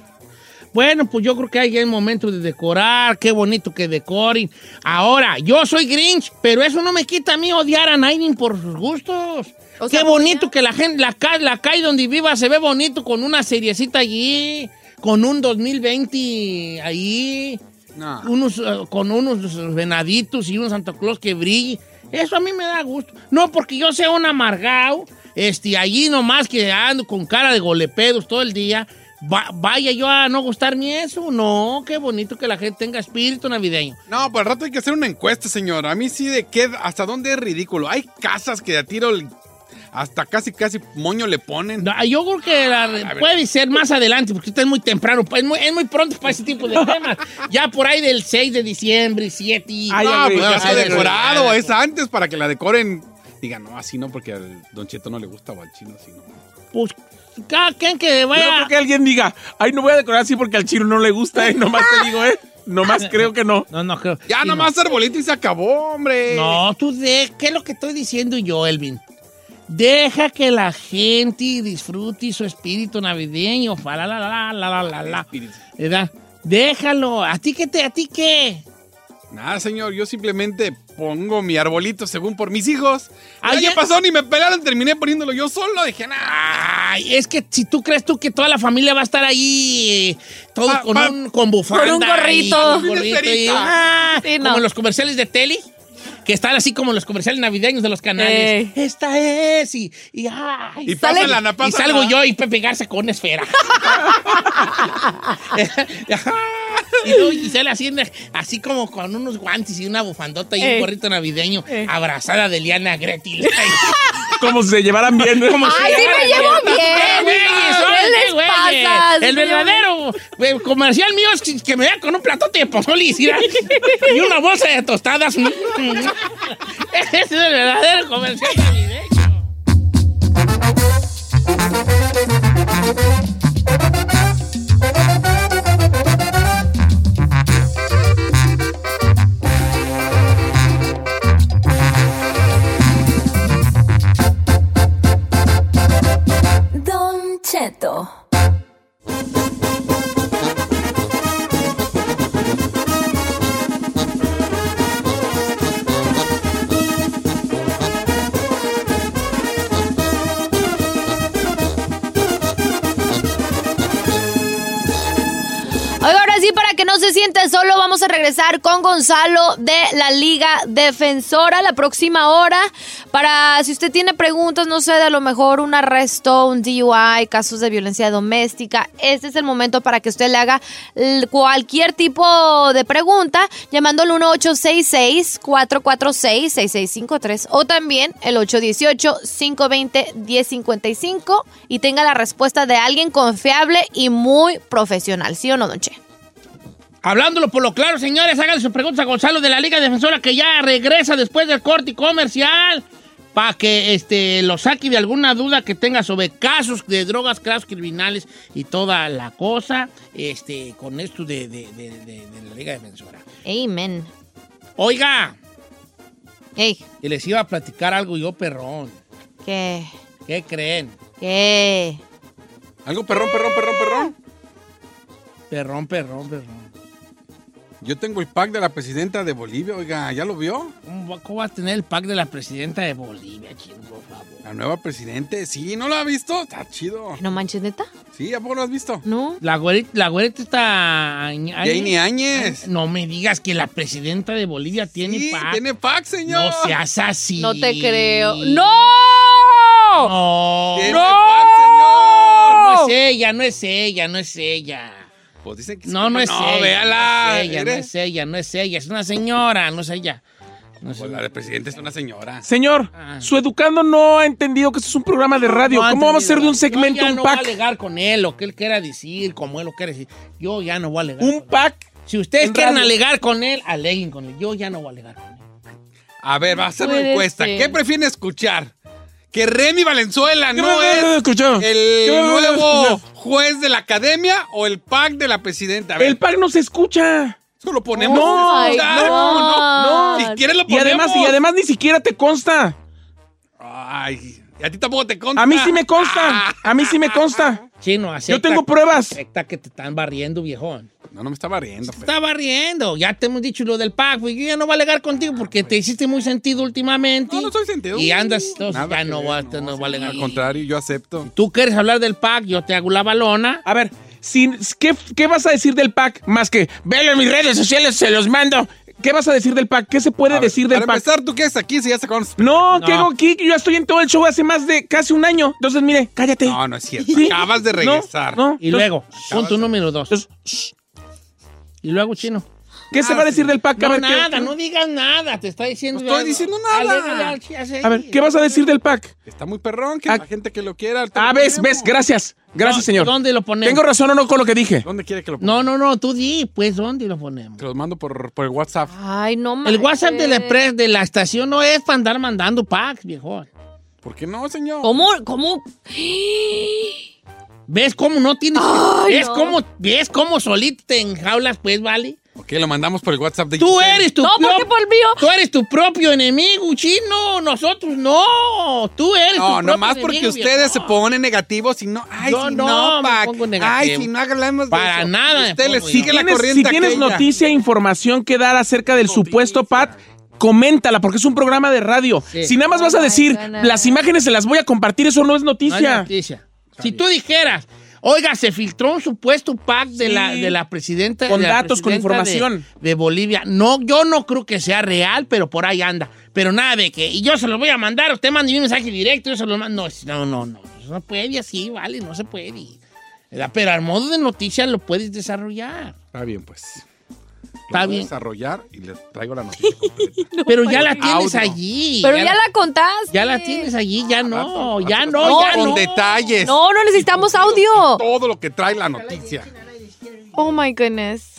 Bueno, pues yo creo que hay el momento de decorar, qué bonito que decoren. Ahora, yo soy Grinch, pero eso no me quita a mí odiar a Naiden por sus gustos. O qué sea, bonito que la gente, la, la calle donde viva se ve bonito con una seriecita allí, con un 2020 ahí, No. unos, eh, con unos venaditos y un Santa Claus que brille. Eso a mí me da gusto. No porque yo sea un amargado, este, allí nomás que ando con cara de golepedos todo el día, va- vaya yo a no gustarme eso. No, qué bonito que la gente tenga espíritu navideño. No, pues al rato hay que hacer una encuesta, señor. A mí sí de qué, hasta dónde es ridículo. Hay casas que a tiro el- hasta casi, casi moño le ponen. No, Yo creo que la- puede ser más adelante, porque usted es muy temprano, es muy, es muy pronto para ese tipo de temas. ya por ahí del 6 de diciembre, 7 y... Ay, no, ya, pues ya, está decorado, es antes para que la decoren. Digan, no, así no, porque al Don Cheto no le gusta o al chino así no. Pues cada quien que Yo no vaya... creo que alguien diga, ay, no voy a decorar así porque al chino no le gusta, ¿eh? Nomás te digo, ¿eh? Nomás [laughs] creo que no. No, no creo. Ya Sí, nomás arbolito y se acabó, hombre. No, tú de, ¿qué es lo que estoy diciendo yo, Elvin? Deja que la gente disfrute su espíritu navideño. La, la, la, la, la, la, la. ¿Verdad? Déjalo. ¿A ti qué te, a ti qué? Nada, señor, yo simplemente pongo mi arbolito según por mis hijos. El Ayer- año pasado ni me pelaron, terminé poniéndolo yo solo. Dije, nada. Ay, es que si tú crees tú que toda la familia va a estar ahí, todos Pa- con, pa- un, con bufanda. con un y gorrito. con gorrito y- Esferita. ah, Sí, no. Como en los comerciales de tele. Que están así como los comerciales navideños de los canales. Ey. Esta es, y, y, ay, Y sale- pásala, y pásala. salgo yo y Pepe Garza con una esfera. [laughs] [laughs] y luego Gisela haciendo así como con unos guantes y una bufandota y Ey. un gorrito navideño, Ey. abrazada de Liana Gretil. [laughs] Como si se llevaran bien. Como si Ay, sí me llevo bien. bien. ¡Qué güeyes, ¿Qué oye, les qué güeyes! pasa? Sí El verdadero eh, comercial mío es que- me vea con un platote de pozole y, una bolsa de tostadas. Ese es el verdadero comercial navideño. Don Cheto. Sí, para que no se siente solo, vamos a regresar con Gonzalo de la Liga Defensora la próxima hora. Para si usted tiene preguntas, no sé, de a lo mejor un arresto, un DUI, casos de violencia doméstica, este es el momento para que usted le haga cualquier tipo de pregunta llamando al 1866-446-6653 o también el 818-520-1055 y tenga la respuesta de alguien confiable y muy profesional. ¿Sí o no, don Che? Hablándolo por lo claro, señores, háganle sus preguntas a Gonzalo de la Liga Defensora que ya regresa después del corte comercial. para que este, lo saque de alguna duda que tenga sobre casos de drogas, casos criminales y toda la cosa este, con esto de, de- de- de- de la Liga Defensora. Amen. Oiga, Ey, y les iba a platicar algo yo, perrón. ¿qué? ¿Qué creen? ¿Qué? Algo perrón, perrón, perrón, perrón. Perrón, perrón, perrón. Yo tengo el pack de la presidenta de Bolivia, oiga, ¿ya lo vio? ¿Cómo va, a tener el pack de la presidenta de Bolivia, chino, por favor? La nueva presidente, sí, ¿no lo ha visto? Está chido. ¿No manches, neta? Sí, ¿a poco lo has visto? No. La güerita, la güerita está... Janie Áñez. No me digas que la presidenta de Bolivia tiene Sí, pack. tiene pack, señor. No seas así. No te creo. ¡No! No. Tiene no. pack, señor. No es ella, no es ella, no es ella. Pues dicen que No, no es ella. véala. No es ella, no es ella, no es ella. Es una señora, no es ella. No es Pues la de presidente es una señora. Señor, Ah. su educando no ha entendido que esto es un programa de radio. No ¿Cómo vamos a hacer de un segmento Yo ya un no voy a pack? alegar con él lo que él quiera decir, como él lo quiere decir. Yo ya no voy a alegar. Un pack. Si ustedes en quieren radio. alegar con él, aleguen con él. Yo ya no voy a alegar con él. A ver, va a hacer una encuesta. ser. ¿Qué prefieren escuchar? ¿Que Remy Valenzuela ¿Qué no es el ¿Qué me- nuevo juez de la academia o el pack de la presidenta? A ver, El pack no se escucha. eso lo ponemos. No, no, no. Si quieres lo Y ponemos. además, y además ni siquiera te consta. Ay, a ti tampoco te consta. A mí sí me consta. A mí sí me consta. Chino, acepta. Yo tengo pruebas. Acepta que te están barriendo, viejón. No, no me estaba riendo. Te pero- está barriendo. Ya te hemos dicho lo del pack. pues, Yo ya no voy a alegar contigo porque te hiciste muy sentido últimamente. No, no estoy sentido. Y andas. entonces, Nada ya que no ver, voy a, no, no voy a alegar. Al contrario, yo acepto. Tú quieres hablar del pack, yo te hago la balona. A ver, sin, ¿qué, qué vas a decir del pack? Más que, velo en mis redes sociales, se los mando. ¿Qué vas a decir del pack? ¿Qué se puede A ver, decir del Para pack? empezar, ¿tú qué haces aquí si ya se conoce? No, No. ¿qué hago aquí? Yo estoy en todo el show hace más de casi un año. Entonces, mire, cállate. No, no es cierto. Sí. Acabas de No, regresar. No, Y Entonces, luego, punto número dos. entonces, Y luego, chino. ¿Qué se va a decir del pack? A No, ver, ¿qué- nada, qué- no digas nada. Te está diciendo. No estoy algo. diciendo nada. A ver, ¿qué vas a decir del pack? Está muy perrón, que Ah. la gente que lo quiera. Ah, ves, ves, gracias. Gracias, No, señor. ¿Dónde lo ponemos? ¿Tengo razón o no con lo que dije? ¿Dónde quiere que lo ponga? No, no, no, tú di, pues, ¿dónde lo ponemos? Te los mando por, por el WhatsApp. Ay, no manches. El WhatsApp de la, de la estación no es para andar mandando packs, viejo. ¿Por qué no, señor? ¿Cómo? ¿Cómo? ¿Ves cómo no tienes? Ay, ¿Ves no. cómo, ves cómo solito te enjaulas, pues, vale? Ok, lo mandamos por el WhatsApp de Tú Giselle. eres tu No, ¿por qué por el mío? Tú eres tu propio enemigo, chino. Nosotros no. Tú eres tu No, propio nomás porque enemigo, ustedes se ponen negativos y no. Ay, Yo si no no, me Pac. pongo Ay, si no hablamos de Para eso. nada Usted le sigue yo. la ¿Tienes- corriente si tienes aquella. noticia, información que dar acerca del supuesto Pat, coméntala, porque es un programa de radio. Sí. Si nada más vas a decir, las imágenes se las voy a compartir, eso no es No hay noticia. noticia. Si tú dijeras, oiga, se filtró un supuesto pack de, la, de la presidenta. Con de la datos, con presidenta información. De, Bolivia. No, yo no creo que sea real, pero por ahí anda. Pero nada de que, y yo se lo voy a mandar, usted manda un mensaje directo, yo se lo mando. No, no, no, eso no puede así, vale, no se puede. Pero al modo de noticia lo puedes desarrollar. Está bien, pues. Está Lo voy a bien. desarrollar y le traigo la noticia completa. [laughs] Pero ya la tienes Audio. allí. Pero ya la contaste. Ya la tienes allí, ya no, Rato, ya rato, no, ya Con no. detalles. No, no necesitamos audio. Todo lo que trae la noticia. Oh my goodness.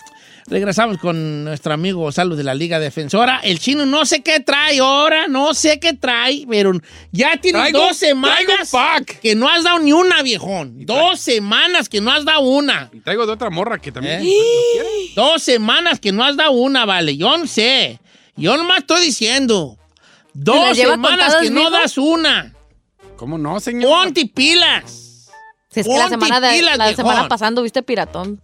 Regresamos con nuestro amigo Salud de la Liga Defensora. El chino no sé qué trae ahora, no sé qué trae, pero ya tiene Traigo- dos semanas pack. que no has dado ni una, viejón. Dos semanas que no has dado una. Y traigo de otra morra que también. ¿Eh? Dos semanas que no has dado una, vale. Yo no sé. Yo nomás estoy diciendo. Dos semanas que no das una. ¿Cómo no, señor? Ponte pilas. Si es que la semana, de- pilas, la semana pasando viste piratón.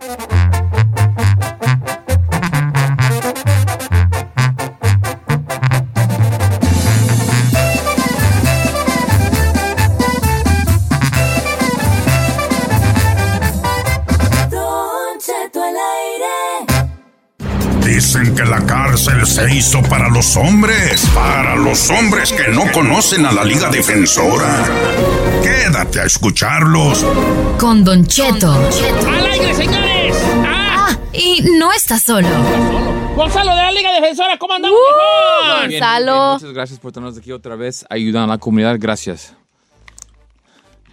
Dicen que la cárcel se hizo para los hombres, para los hombres que no conocen a la Liga Defensora. Quédate a escucharlos. Con Don Cheto. ¡Al aire, señores! ¡Ah! Ah, y no estás solo. Gonzalo de la Liga Defensora, ¿cómo andamos, Uh? Gonzalo. Muchas gracias por tenernos aquí otra vez, ayudando a la comunidad, gracias.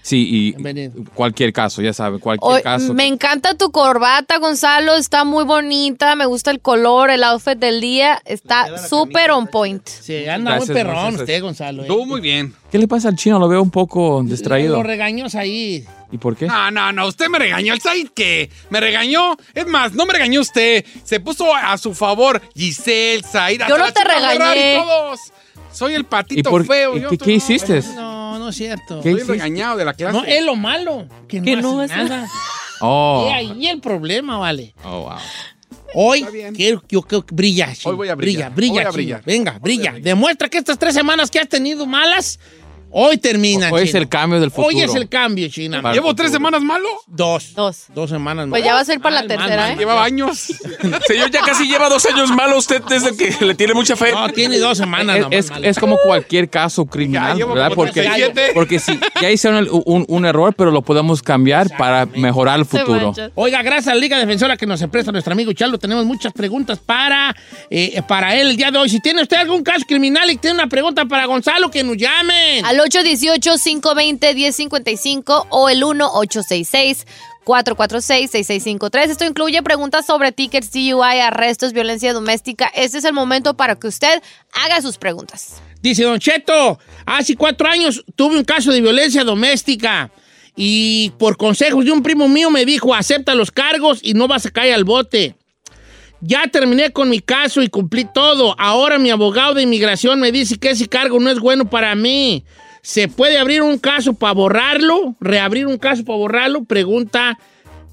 Sí, y Bienvenido. cualquier caso, ya sabe, cualquier caso. me encanta tu corbata, Gonzalo. Está muy bonita. Me gusta el color, el outfit del día. Está súper on point. Sí, anda Gracias, muy perrón gracias. usted, Gonzalo. ¿eh? Estuvo muy bien. ¿Qué le pasa al chino? Lo veo un poco distraído. Los regaños ahí. ¿Y por qué? No, no, no, usted me regañó. ¿El Said qué? ¿Me regañó? Es más, no me regañó usted. Se puso a su favor Giselle, Said. hasta no te regañé. Soy el patito ¿Y por- feo. y yo qué- tú qué no. hiciste? No, no es cierto. ¿Qué Estoy regañado de la clase. No, es lo malo. Que no, hace no hace nada. Oh. Y ahí el problema, vale. Oh, wow. Hoy quiero yo creo que brilla, chino. Hoy voy a brilla. brillar. Brilla, Hoy voy a chino. brillar. Venga, brilla. Demuestra que estas tres semanas que has tenido malas, hoy terminan. Hoy es el cambio del futuro. Hoy es el cambio, China. Para- ¿Llevo tres semanas malo? Dos. Dos. Dos semanas Pues más. ya va a ser para la Mal, tercera, mal, ¿eh? mal. Llevaba años. [laughs] Señor, ya casi lleva dos años malo usted desde que le tiene mucha fe. No, tiene dos semanas. Es, nomás es- como cualquier caso criminal, ¿verdad? Porque, 37. porque si ya hicieron un, un error, pero lo podemos cambiar para mejorar el futuro. Oiga, gracias a la Liga Defensora que nos presta nuestro amigo Charlo. Tenemos muchas preguntas para, eh, para él el día de hoy. Si tiene usted algún caso criminal y tiene una pregunta para Gonzalo, que nos llamen. Al 818-520-1055 o el 1-866-446-6653. Esto incluye preguntas sobre tickets, DUI, arrestos, violencia doméstica. Este es el momento para que usted haga sus preguntas. Dice Don Cheto, hace cuatro años tuve un caso de violencia doméstica y por consejos de un primo mío me dijo, acepta los cargos y no vas a caer al bote. Ya terminé con mi caso y cumplí todo. Ahora mi abogado de inmigración me dice que ese cargo no es bueno para mí. ¿Se puede abrir un caso para borrarlo? ¿Reabrir un caso para borrarlo? Pregunta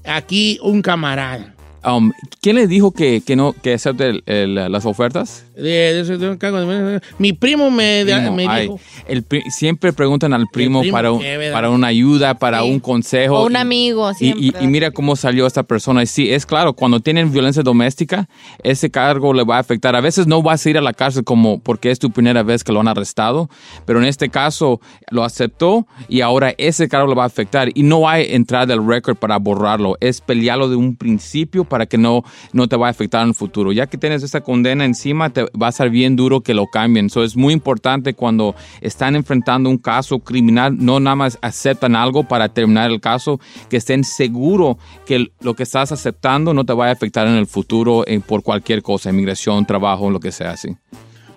aquí un camarada. Um, ¿Quién le dijo que, que no que acepte el- el- las ofertas? De- de- de de- mi primo me, Primo, me ay, dijo... el siempre preguntan al primo, primo, para, un- para una ayuda, para Sí. un consejo. O un y- amigo, Y, siempre. y- y mira cómo salió esta persona. Y sí, es claro, cuando tienen violencia doméstica, ese cargo le va a afectar. A veces no vas a ir a la cárcel como porque es tu primera vez que lo han arrestado, pero en este caso lo aceptó y ahora ese cargo le va a afectar. Y no hay entrada del récord para borrarlo. Es pelearlo de un principio para que no, no te vaya a afectar en el futuro. Ya que tienes esa condena encima, te va a ser bien duro que lo cambien. So, es muy importante cuando están enfrentando un caso criminal, no nada más aceptan algo para terminar el caso, que estén seguros que lo que estás aceptando no te vaya a afectar en el futuro eh, por cualquier cosa, inmigración, trabajo, lo que sea así.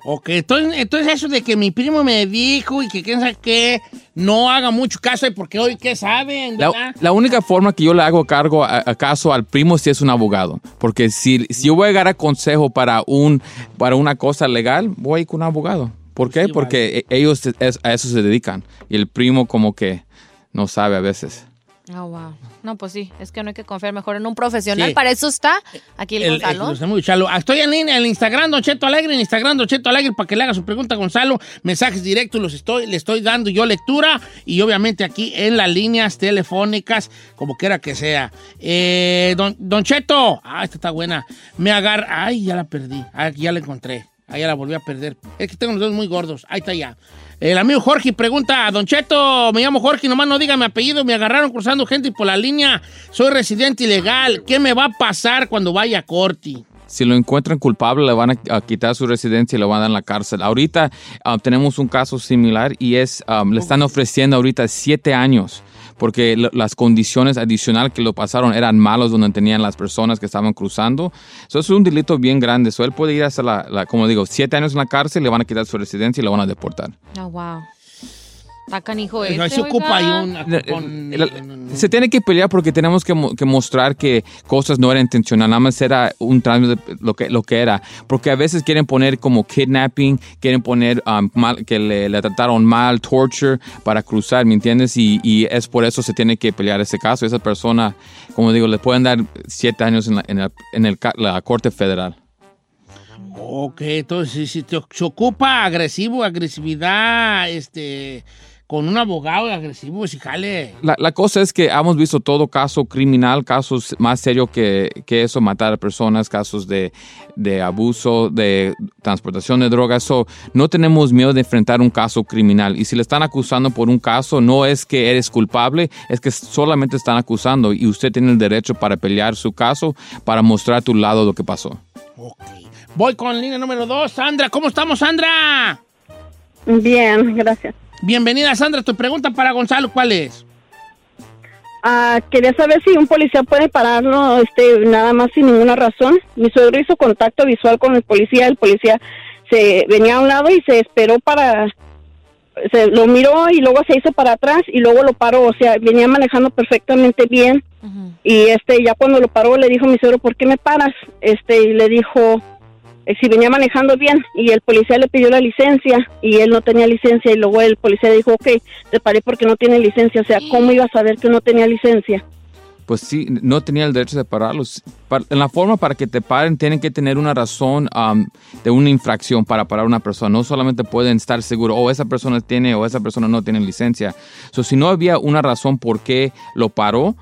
Ok, entonces, entonces eso de que mi primo me dijo y que quién sabe qué, no haga mucho caso y porque hoy qué saben, La, la única forma que yo le hago cargo a, a caso al primo si es un abogado. Porque si, si yo voy a dar consejo para, un, para una cosa legal, voy con un abogado. ¿Por qué? Sí, Porque e- ellos es- a eso se dedican. Y el primo como que no sabe a veces. Oh, wow. No, pues sí, es que no hay que confiar mejor en un profesional. Sí. Para eso está aquí el, El- Gonzalo. el- muy chalo. Ah, Estoy en línea en el Instagram, Don Cheto Alegre, en Instagram, Don Cheto Alegre, para que le haga su pregunta Gonzalo. Mensajes directos los estoy, le estoy dando yo lectura y obviamente aquí en las líneas telefónicas, como quiera que sea. Eh, don, don Cheto, ah, esta está buena. Me agarra, ay, ya la perdí, ah, ya la encontré. Ahí ya la volví a perder. Es que tengo los dedos muy gordos. Ahí está ya. El amigo Jorge pregunta, Don Cheto, me llamo Jorge, nomás no diga mi apellido, me agarraron cruzando gente por la línea, soy residente ilegal, ¿qué me va a pasar cuando vaya a corte? Si lo encuentran culpable, le van a, quitar su residencia y lo van a dar en la cárcel. Ahorita ah, tenemos un caso similar y es, ah, le están ofreciendo ahorita siete años porque lo- las condiciones adicionales que lo pasaron eran malos donde tenían las personas que estaban cruzando. Eso es un delito bien grande. So, él puede ir hasta la, la- como digo, siete años en la cárcel, le van a quitar su residencia y lo van a deportar. Oh, wow. Está canijo este, se ocupa ahí una... La- Se tiene que pelear porque tenemos que, mo- que mostrar que cosas no eran intencionales, nada más era un trámite de lo que, lo que era. Porque a veces quieren poner como kidnapping, quieren poner um, mal, que le, le trataron mal, torture para cruzar, ¿me entiendes? Y, y es por eso se tiene que pelear ese caso. Esa persona, como digo, le pueden dar siete años en la, en la- en el Corte Federal. Ok, entonces si, si te- se ocupa agresivo, agresividad, este, con un abogado agresivo, si jale. La, la cosa es que hemos visto todo caso criminal, casos más serios que, que eso, matar a personas, casos de, de abuso, de transportación de drogas. So, no tenemos miedo de enfrentar un caso criminal. Y si le están acusando por un caso, no es que eres culpable, es que solamente están acusando y usted tiene el derecho para pelear su caso, para mostrar tu lado de lo que pasó. Voy con línea número dos, Sandra. ¿Cómo estamos, Sandra? Bien, gracias. Bienvenida, Sandra. Tu pregunta para Gonzalo, ¿cuál es? Ah, quería saber si un policía puede pararlo este, nada más sin ninguna razón. Mi suegro hizo contacto visual con el policía. El policía se venía a un lado y se esperó para... Se lo miró y luego se hizo para atrás y luego lo paró. O sea, venía manejando perfectamente bien. Y este ya cuando lo paró le dijo a mi suegro, ¿por qué me paras? Este, y le dijo si venía manejando bien y el policía le pidió la licencia y él no tenía licencia y luego el policía dijo, ok, te paré porque no tiene licencia. O sea, ¿cómo iba a saber que no tenía licencia? Pues sí, no tenía el derecho de pararlos. Pa- En la forma para que te paren, tienen que tener una razón de una infracción para parar a una persona. No solamente pueden estar seguros, o esa persona tiene o esa persona no tiene licencia. So, si no había una razón por qué lo paró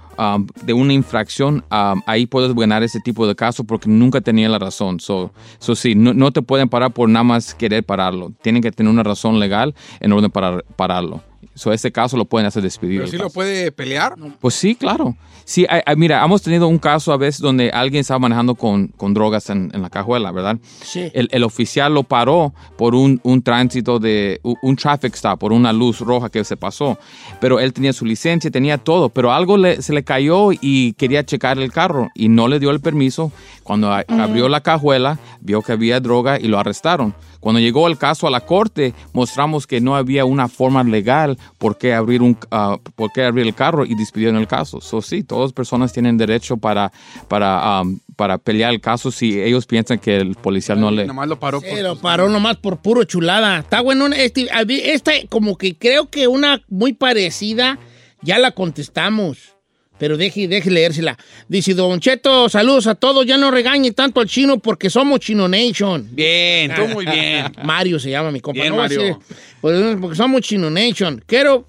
de una infracción, ahí puedes ganar ese tipo de caso porque nunca tenía la razón. So, so sí, no, no te pueden parar por nada más querer pararlo. Tienen que tener una razón legal en orden para pararlo. So, ese caso lo pueden hacer despedir. Pero sí lo puede pelear. Pues sí, claro. Sí, hay- hay- mira, hemos tenido un caso a veces donde alguien estaba manejando con, con drogas en, en la cajuela, ¿verdad? Sí. El, el oficial lo paró por un, un tránsito de un, traffic stop, por una luz roja que se pasó. Pero él tenía su licencia, tenía todo, pero algo le- se le cayó y quería checar el carro y no le dio el permiso. Cuando a- abrió la cajuela, vio que había droga y lo arrestaron. Cuando llegó el caso a la corte, mostramos que no había una forma legal por qué abrir, un, ah, por qué abrir el carro y despidieron el caso. So, sí, todas personas tienen derecho para, para, um, para pelear el caso si ellos piensan que el policía no le... Nomás lo paró Sí, lo paró nomás por puro chulada. Está bueno. Este, esta, como que creo que una muy parecida, ya la contestamos. Pero deje, deje leérsela. Dice, Don Cheto, saludos a todos. Ya no regañe tanto al chino porque somos Chino Nation. Bien, tú muy bien. [laughs] Mario se llama mi compa. Bien, No Mario. pues, porque somos Chino Nation. Quiero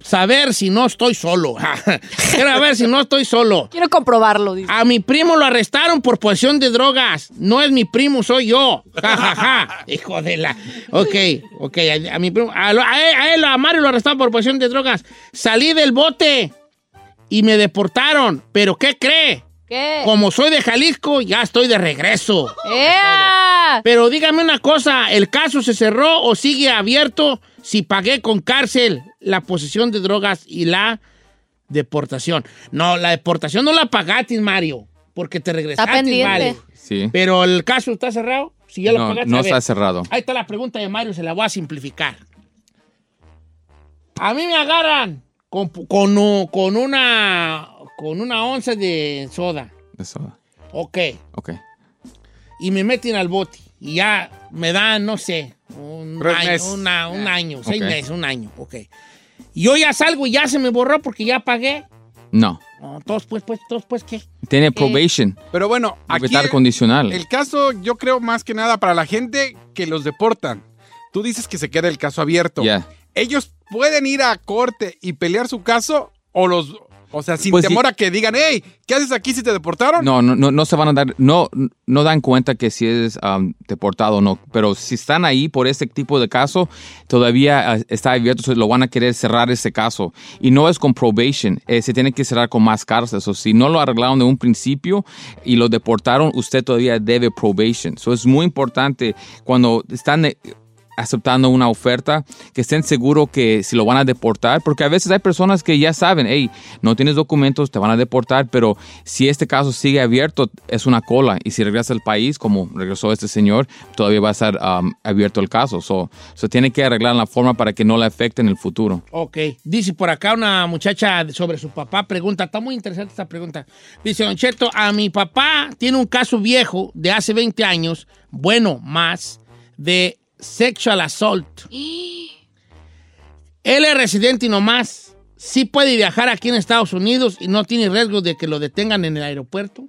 saber si no estoy solo. [laughs] Quiero ver si no estoy solo. Quiero comprobarlo. dice. A mi primo lo arrestaron por posesión de drogas. No es mi primo, soy yo. [laughs] Ja, ja, ja. Hijo de la. Ok, ok. A, a mi primo. A, lo- a él, a él, a Mario lo arrestaron por posesión de drogas. Salí del bote y me deportaron. ¿Pero qué cree? ¿Qué? Como soy de Jalisco, ya estoy de regreso. ¡Ea! Pero dígame una cosa, ¿el caso se cerró o sigue abierto si pagué con cárcel la posesión de drogas y la deportación? No, la deportación no la pagaste, Mario, porque te regresaste, pendiente. vale. Sí. Pero el caso está cerrado, si ya lo No, pagaste. está cerrado. Ahí está la pregunta de Mario, se la voy a simplificar. A mí me agarran con, con, con una con una onza de soda. Eso, Ok. ok. y me meten al bote. Y ya me dan, no sé, un año, una- un año, seis meses, un año, ok. Y yo ya salgo y ya se me borró porque ya pagué. No. No, todos pues, pues, todos pues, ¿qué? Tiene probation. Pero bueno, aquí Libertad condicional. el caso yo creo más que nada para la gente que los deportan. Tú dices que se queda el caso abierto. Ya. Ellos pueden ir a corte y pelear su caso o los o sea, sin Pues sí. temor a que digan, hey, ¿qué haces aquí si te deportaron? No, no, no, no se van a dar, no, no dan cuenta que si es um, deportado o no, pero si están ahí por ese tipo de caso, todavía ah, está abierto, so lo van a querer cerrar ese caso. Y no es con probation, eh, se tiene que cerrar con más cárceles. O si no lo arreglaron de un principio y lo deportaron, usted todavía debe probation. Eso es muy importante cuando están... eh, aceptando una oferta, que estén seguros que si lo van a deportar, porque a veces hay personas que ya saben, hey, no tienes documentos, te van a deportar, pero si este caso sigue abierto, es una cola, y si regresa al país, como regresó este señor, todavía va a estar um, abierto el caso. So, so tiene que arreglar la forma para que no le afecte en el futuro. Ok. Dice por acá una muchacha sobre su papá, pregunta, está muy interesante esta pregunta. Dice, Don Cheto, a mi papá tiene un caso viejo de hace 20 años, bueno, más, de sexual assault. [gasps] Él es residente y no más. Sí puede viajar aquí en Estados Unidos y no tiene riesgo de que lo detengan en el aeropuerto.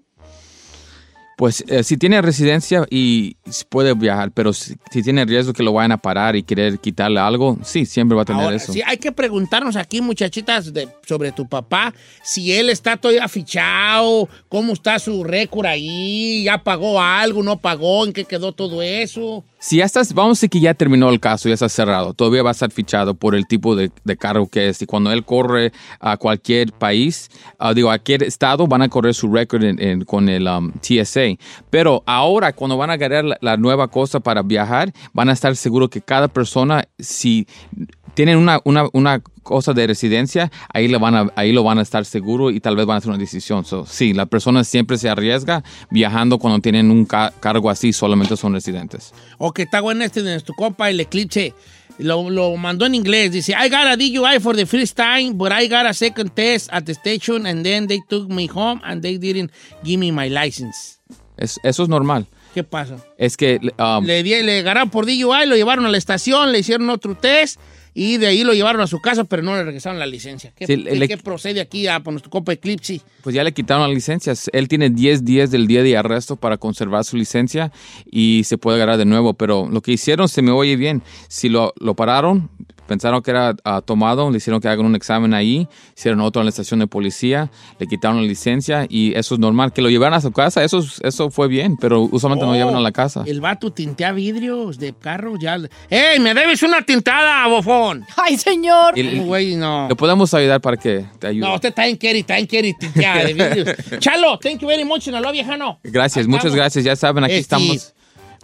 Pues eh, si tiene residencia y puede viajar, pero si, si tiene riesgo que lo vayan a parar y querer quitarle algo, sí, siempre va a tener Ahora, eso. sí, hay que preguntarnos aquí, muchachitas, de- sobre tu papá, si él está todavía fichado, cómo está su récord ahí, ya pagó algo, no pagó, en qué quedó todo eso. Si ya estás, vamos a decir que ya terminó el caso, ya está cerrado, todavía va a estar fichado por el tipo de, cargo que es. Y cuando él corre a cualquier país, ah, digo, a cualquier estado, van a correr su récord con el um, TSA. Pero ahora, cuando van a agarrar la, la nueva cosa para viajar, van a estar seguros que cada persona, si tienen una, una, una cosa de residencia, ahí, le van a, ahí lo van a estar seguro y tal vez van a hacer una decisión. So, sí, la persona siempre se arriesga viajando cuando tienen un ca- cargo así, solamente son residentes. O que está bueno este de nuestro compa, el eclipse. Lo, lo mandó en inglés. Dice, I got a DUI for the first time, but I got a second test at the station and then they took me home and they didn't give me my license. Es- eso es normal. ¿Qué pasa? Es que um, Le, le agarraron por DUI, lo llevaron a la estación, le hicieron otro test y de ahí lo llevaron a su casa, pero no le regresaron la licencia. ¿Qué, Sí, qué- procede aquí a por nuestro compa Eclipse? pues ya le quitaron la licencia. Él tiene 10 días del día de arresto para conservar su licencia y se puede agarrar de nuevo. Pero lo que hicieron se me oye bien. Si lo, lo pararon, pensaron que era ah, tomado, le hicieron que hagan un examen ahí, hicieron otro en la estación de policía, le quitaron la licencia y eso es normal. Que lo llevaran a su casa, eso, es- eso fue bien, pero usualmente no Oh, llevan a la casa. El vato tintea vidrios de carro ya. ¡Ey, me debes una tintada, bofón! ¡Ay, señor! Y- Güey, no. Le podemos ayudar para que te ayude. No, usted está en Kerry, está en Kerry tinteada de [laughs] vidrios. Chalo, thank you very much, Sinaloa, viejano. Gracias, muchas gracias. Ya saben, aquí Este- estamos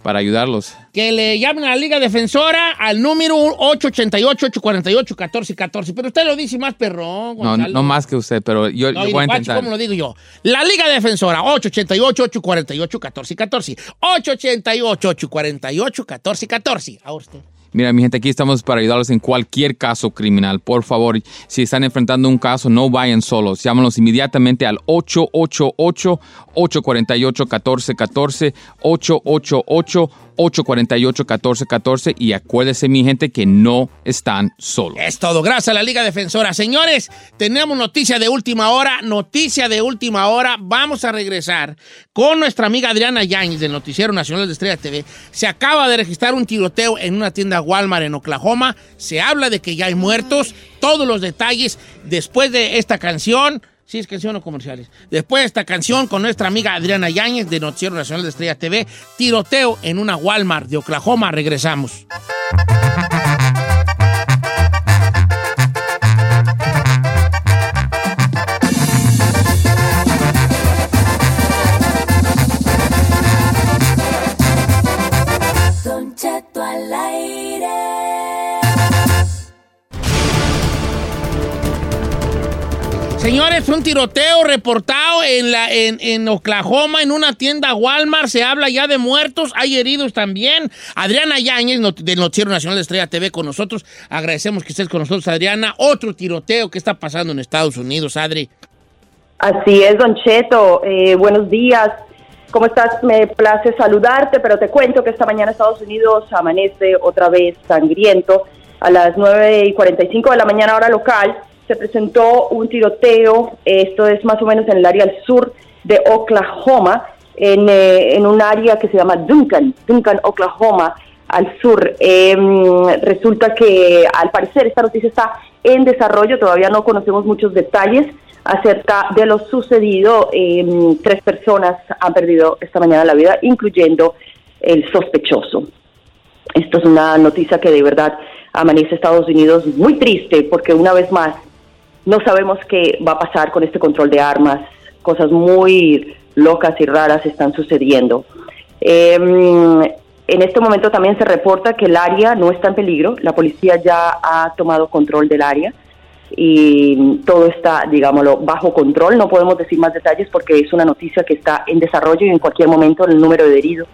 para ayudarlos. Que le llamen a la Liga Defensora al número 888-848-1414. Pero usted lo dice más perrón, No, Gonzalo. no más que usted, pero yo, No, yo voy a intentar. ¿Cómo lo digo yo? La Liga Defensora, 888-848-1414. 888-848-1414. Ahora usted. Mira, mi gente, aquí estamos para ayudarlos en cualquier caso criminal. Por favor, si están enfrentando un caso, no vayan solos. Llámanos inmediatamente al 888-848-1414, 888-848-1414 y acuérdese, mi gente, que no están solos. Es todo. Gracias a la Liga Defensora. Señores, tenemos noticia de última hora. Noticia de última hora. Vamos a regresar con nuestra amiga Adriana Yáñez del Noticiero Nacional de Estrella TV. Se acaba de registrar un tiroteo en una tienda Walmart en Oklahoma. Se habla de que ya hay muertos. Todos los detalles después de esta canción. Sí, es canción o comerciales. Después de esta canción con nuestra amiga Adriana Yáñez de Noticiero Nacional de Estrella TV. Tiroteo en una Walmart de Oklahoma. Regresamos. Señores, un tiroteo reportado en, la, en, en Oklahoma, en una tienda Walmart. Se habla ya de muertos, hay heridos también. Adriana Yáñez, not- del Noticiero Nacional de Estrella TV, con nosotros. Agradecemos que estés con nosotros, Adriana. Otro tiroteo que está pasando en Estados Unidos, Adri. Así es, Don Cheto. Eh, buenos días. ¿Cómo estás? Me place saludarte, pero te cuento que esta mañana Estados Unidos amanece otra vez sangriento. A las 9 y 45 de la mañana hora local se presentó un tiroteo, esto es más o menos en el área al sur de Oklahoma, en, eh, en un área que se llama Duncan, Duncan, Oklahoma, al sur. Eh, resulta que al parecer esta noticia está en desarrollo, todavía no conocemos muchos detalles acerca de lo sucedido. Eh, tres personas han perdido esta mañana la vida, incluyendo el sospechoso. Esto es una noticia que de verdad amanece Estados Unidos muy triste porque una vez más no sabemos qué va a pasar con este control de armas. Cosas muy locas y raras están sucediendo. Eh, en este momento también se reporta que el área no está en peligro. La policía ya ha tomado control del área y todo está, digámoslo, bajo control. No podemos decir más detalles porque es una noticia que está en desarrollo y en cualquier momento el número de heridos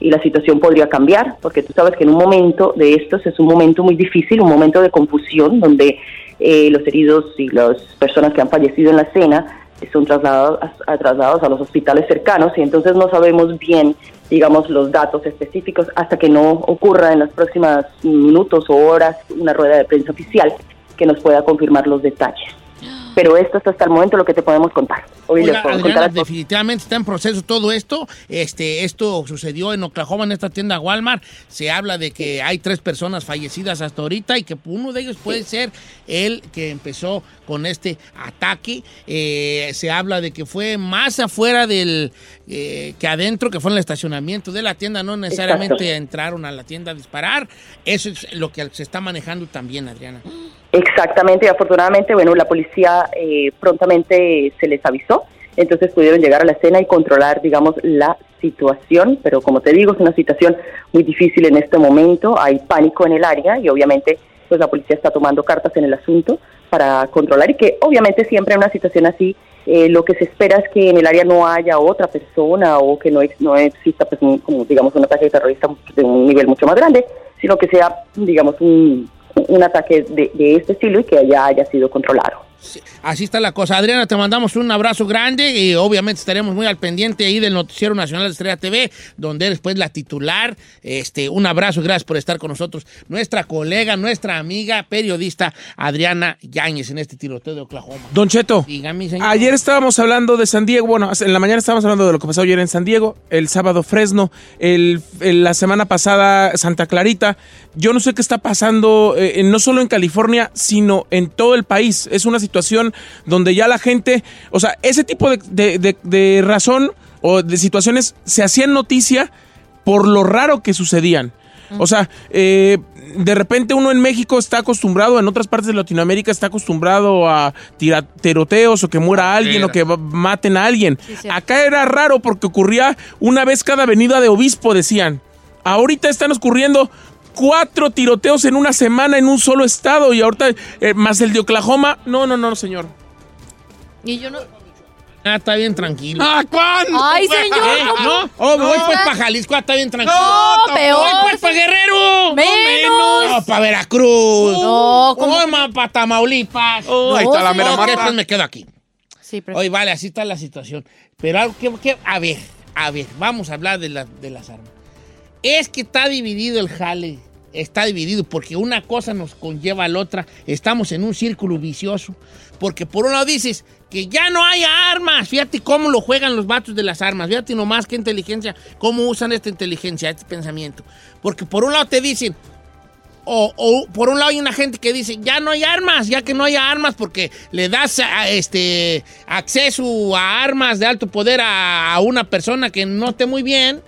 y la situación podría cambiar, porque tú sabes que en un momento de estos es un momento muy difícil, un momento de confusión, donde eh, los heridos y las personas que han fallecido en la escena son trasladados a, trasladados a los hospitales cercanos y entonces no sabemos bien, digamos, los datos específicos hasta que no ocurra en los próximos minutos o horas una rueda de prensa oficial que nos pueda confirmar los detalles. Pero esto es hasta el momento lo que te podemos contar. Hoy les Oiga, puedo Adriana, contar definitivamente está en proceso todo esto. Este, esto sucedió en Oklahoma, en esta tienda Walmart. Se habla de que hay tres personas fallecidas hasta ahorita y que uno de ellos puede ser el que empezó con este ataque. Eh, se habla de que fue más afuera del eh, que adentro, que fue en el estacionamiento de la tienda. No necesariamente Exacto. entraron a la tienda a disparar. Eso es lo que se está manejando también, Adriana. Exactamente, y afortunadamente, bueno, la policía eh, prontamente se les avisó, entonces pudieron llegar a la escena y controlar, digamos, la situación, pero como te digo, es una situación muy difícil en este momento, hay pánico en el área y obviamente pues la policía está tomando cartas en el asunto para controlar y que obviamente siempre en una situación así eh, lo que se espera es que en el área no haya otra persona o que no, no exista pues un, como digamos un ataque terrorista de un nivel mucho más grande, sino que sea digamos un, un ataque de, de este estilo y que ya haya sido controlado. Así está la cosa. Adriana, te mandamos un abrazo grande y obviamente estaremos muy al pendiente ahí del Noticiero Nacional de Estrella TV, donde eres pues la titular. Este, un abrazo y gracias por estar con nosotros. Nuestra colega, nuestra amiga, periodista Adriana Yáñez en este tiroteo de Oklahoma. Don Cheto, Dígame, señor. ayer estábamos hablando de San Diego, bueno, en la mañana estábamos hablando de lo que pasó ayer en San Diego, el sábado Fresno, el, el- la semana pasada Santa Clarita. Yo no sé qué está pasando, eh, no solo en California, sino en todo el país. Es una situación donde ya la gente, o sea, ese tipo de, de- de- de razón o de situaciones se hacían noticia por lo raro que sucedían. O sea, eh, de repente uno en México está acostumbrado, en otras partes de Latinoamérica está acostumbrado a tira- tiroteos o que muera alguien o que maten a alguien. Acá era raro porque ocurría una vez cada avenida de obispo, decían. Ahorita están ocurriendo cuatro tiroteos en una semana en un solo estado y ahorita eh, más el de Oklahoma. No, no, no, señor. Y yo no. Ah, está bien tranquilo. Ah, ¿cuándo? Ay, señor, ¿Eh? ¿No? Oh, No. voy pues para Jalisco, ah, está bien tranquilo. No, peor. Voy pues para Guerrero. Menos. No, para Veracruz. No, ¿cómo Voy para Tamaulipas. Oh, ahí está la mera Ok, Marta. pues me quedo aquí. Sí, pero- Oye, vale, así está la situación. Pero algo que, que- a ver, a ver, vamos a hablar de, la- de las armas. Es que está dividido el jale. Está dividido porque una cosa nos conlleva a la otra. Estamos en un círculo vicioso. Porque por un lado dices que ya no hay armas. Fíjate cómo lo juegan los vatos de las armas. Fíjate nomás qué inteligencia, cómo usan esta inteligencia, este pensamiento. Porque por un lado te dicen, o, por un lado hay una gente que dice, ya no hay armas, ya que no hay armas porque le das a- este, acceso a armas de alto poder a, a una persona que no esté muy bien,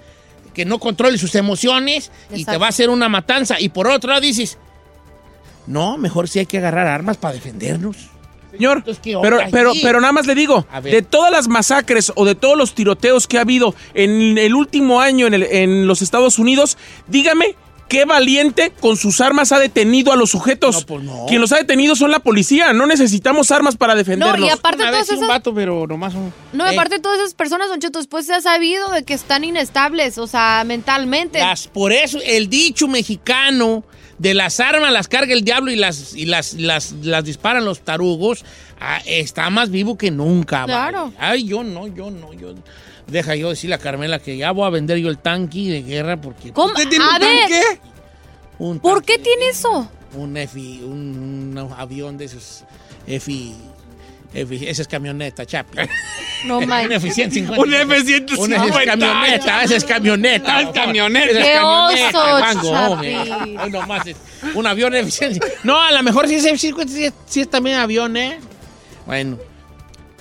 que no controle sus emociones y te va a hacer una matanza. Y por otro lado dices, no, mejor sí hay que agarrar armas para defendernos. Señor, Entonces, ¿qué pero, pero, pero nada más le digo, de todas las masacres o de todos los tiroteos que ha habido en el último año en, el- en los Estados Unidos, dígame qué valiente con sus armas ha detenido a los sujetos. No, pues no. Quien los ha detenido son la policía, no necesitamos armas para defendernos. No, y aparte Una vez todas un esas... vato, pero nomás un... No, Eh, aparte todas esas personas, Don Cheto, después se ha sabido de que están inestables, o sea, mentalmente. Las, por eso el dicho mexicano de las armas las carga el diablo y las, y las, las, las disparan los tarugos ah, está más vivo que nunca. Claro. vale. Ay, yo no, yo no, yo... Deja yo decirle a Carmela que ya voy a vender yo el tanque de guerra porque... ¿Cómo? ¿Usted tiene A un ver, tanque? Un ¿por tanque, qué tiene eso? Un F, un, un avión de esos F... F esas camionetas, chapi. No [laughs] Un manches. F-150. Un F-150. Una es camioneta, esa es camioneta. Es camioneta. Esa es ¡Qué camioneta, oso, nomás es un avión F-150. No, a lo mejor sí es F-150, sí es- sí es también avión, ¿eh? Bueno.